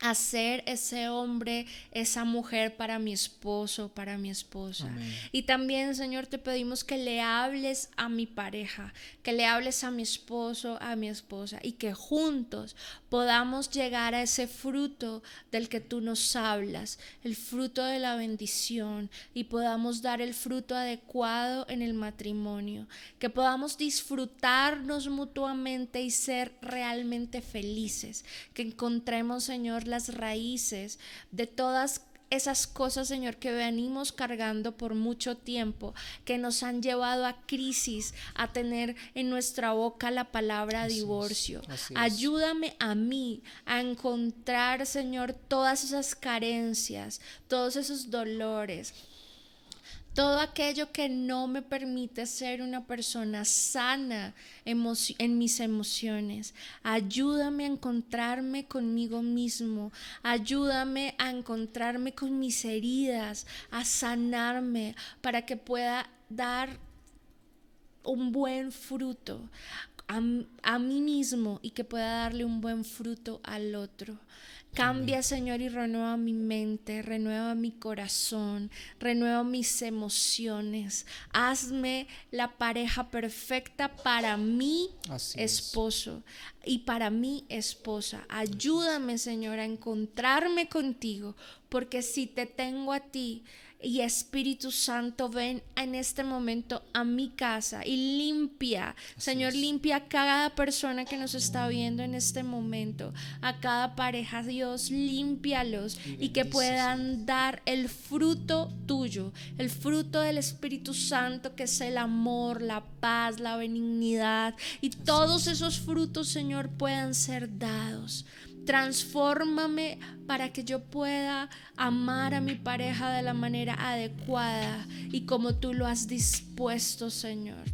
hacer ese hombre, esa mujer para mi esposo, para mi esposa. Y también, Señor, te pedimos que le hables a mi pareja, que le hables a mi esposo, a mi esposa, y que juntos podamos llegar a ese fruto del que tú nos hablas, el fruto de la bendición, y podamos dar el fruto adecuado en el matrimonio, que podamos disfrutarnos mutuamente y ser realmente felices, que encontremos, Señor, las raíces de todas esas cosas, Señor, que venimos cargando por mucho tiempo, que nos han llevado a crisis, a tener en nuestra boca la palabra divorcio. Ayúdame a mí a encontrar, Señor, todas esas carencias, todos esos dolores todo aquello que no me permite ser una persona sana en mis emociones. Ayúdame a encontrarme conmigo mismo, ayúdame a encontrarme con mis heridas, a sanarme para que pueda dar un buen fruto a, mí mismo y que pueda darle un buen fruto al otro. Cambia, Señor, y renueva mi mente, renueva mi corazón, renueva mis emociones. Hazme la pareja perfecta para mi esposo y para mi esposa. Ayúdame, Señor, a encontrarme contigo, porque si te tengo a ti, y Espíritu Santo, ven en este momento a mi casa y limpia, Señor, limpia a cada persona que nos está viendo en este momento, a cada pareja, Dios, límpialos y, que puedan dar el fruto tuyo, el fruto del Espíritu Santo, que es el amor, la paz, la benignidad y todos esos frutos, Señor, puedan ser dados. Transfórmame para que yo pueda amar a mi pareja de la manera adecuada y como tú lo has dispuesto, Señor.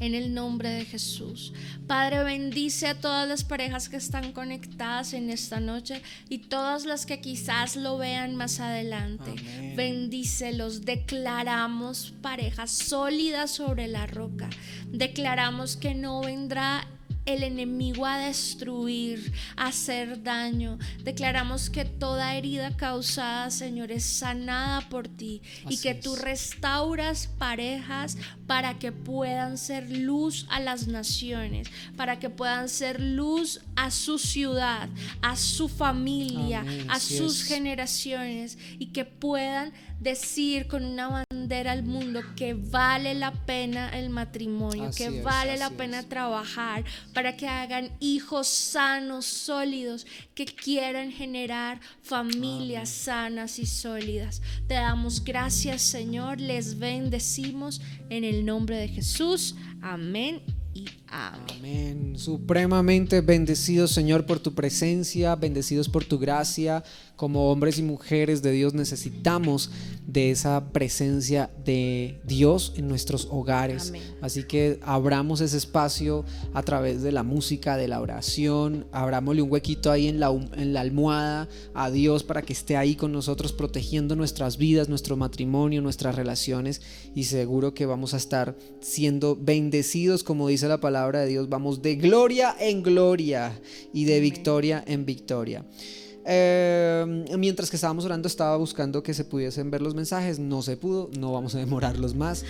En el nombre de Jesús. Padre, bendice a todas las parejas que están conectadas en esta noche y todas las que quizás lo vean más adelante. Bendícelos. Declaramos parejas sólidas sobre la roca. Declaramos que no vendrá el enemigo a destruir, a hacer daño. Declaramos que toda herida causada, Señor, es sanada por ti y que tú restauras parejas para que puedan ser luz a las naciones, para que puedan ser luz a su ciudad, a su familia, a sus generaciones y que puedan decir con una bandera al mundo que vale la pena el matrimonio, que vale la pena trabajar para que hagan hijos sanos, sólidos, que quieran generar familias sanas y sólidas. Te damos gracias, Señor, les bendecimos en el nombre de Jesús. Amén y amén. Supremamente bendecidos, Señor, por tu presencia, bendecidos por tu gracia. Como hombres y mujeres de Dios necesitamos de esa presencia de Dios en nuestros hogares. Así que abramos ese espacio a través de la música, de la oración. Abrámosle un huequito ahí en la, en la almohada a Dios para que esté ahí con nosotros protegiendo nuestras vidas, nuestro matrimonio, nuestras relaciones. Y seguro que vamos a estar siendo bendecidos, como dice la palabra de Dios. Vamos de gloria en gloria y de victoria en victoria. Eh, mientras que estábamos orando estaba buscando que se pudiesen ver los mensajes, no se pudo, no vamos a demorarlos más.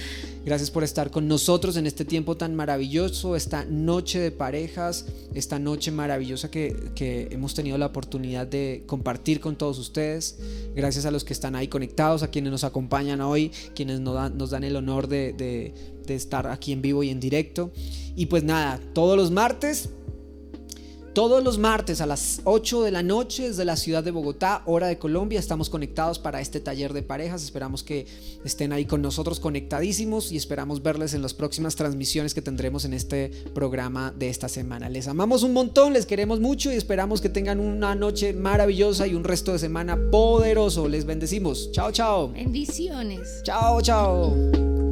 Gracias por estar con nosotros en este tiempo tan maravilloso, esta noche de parejas, esta noche maravillosa que, que hemos tenido la oportunidad de compartir con todos ustedes. Gracias a los que están ahí conectados, a quienes nos acompañan hoy, quienes nos dan, nos dan el honor de, de, de estar aquí en vivo y en directo. Y pues nada, todos los martes todos los martes a las 8 de la noche desde la ciudad de Bogotá, hora de Colombia, estamos conectados para este taller de parejas. Esperamos que estén ahí con nosotros conectadísimos y esperamos verles en las próximas transmisiones que tendremos en este programa de esta semana. Les amamos un montón, les queremos mucho y esperamos que tengan una noche maravillosa y un resto de semana poderoso. Les bendecimos. Chao, chao. Bendiciones. Chao, chao.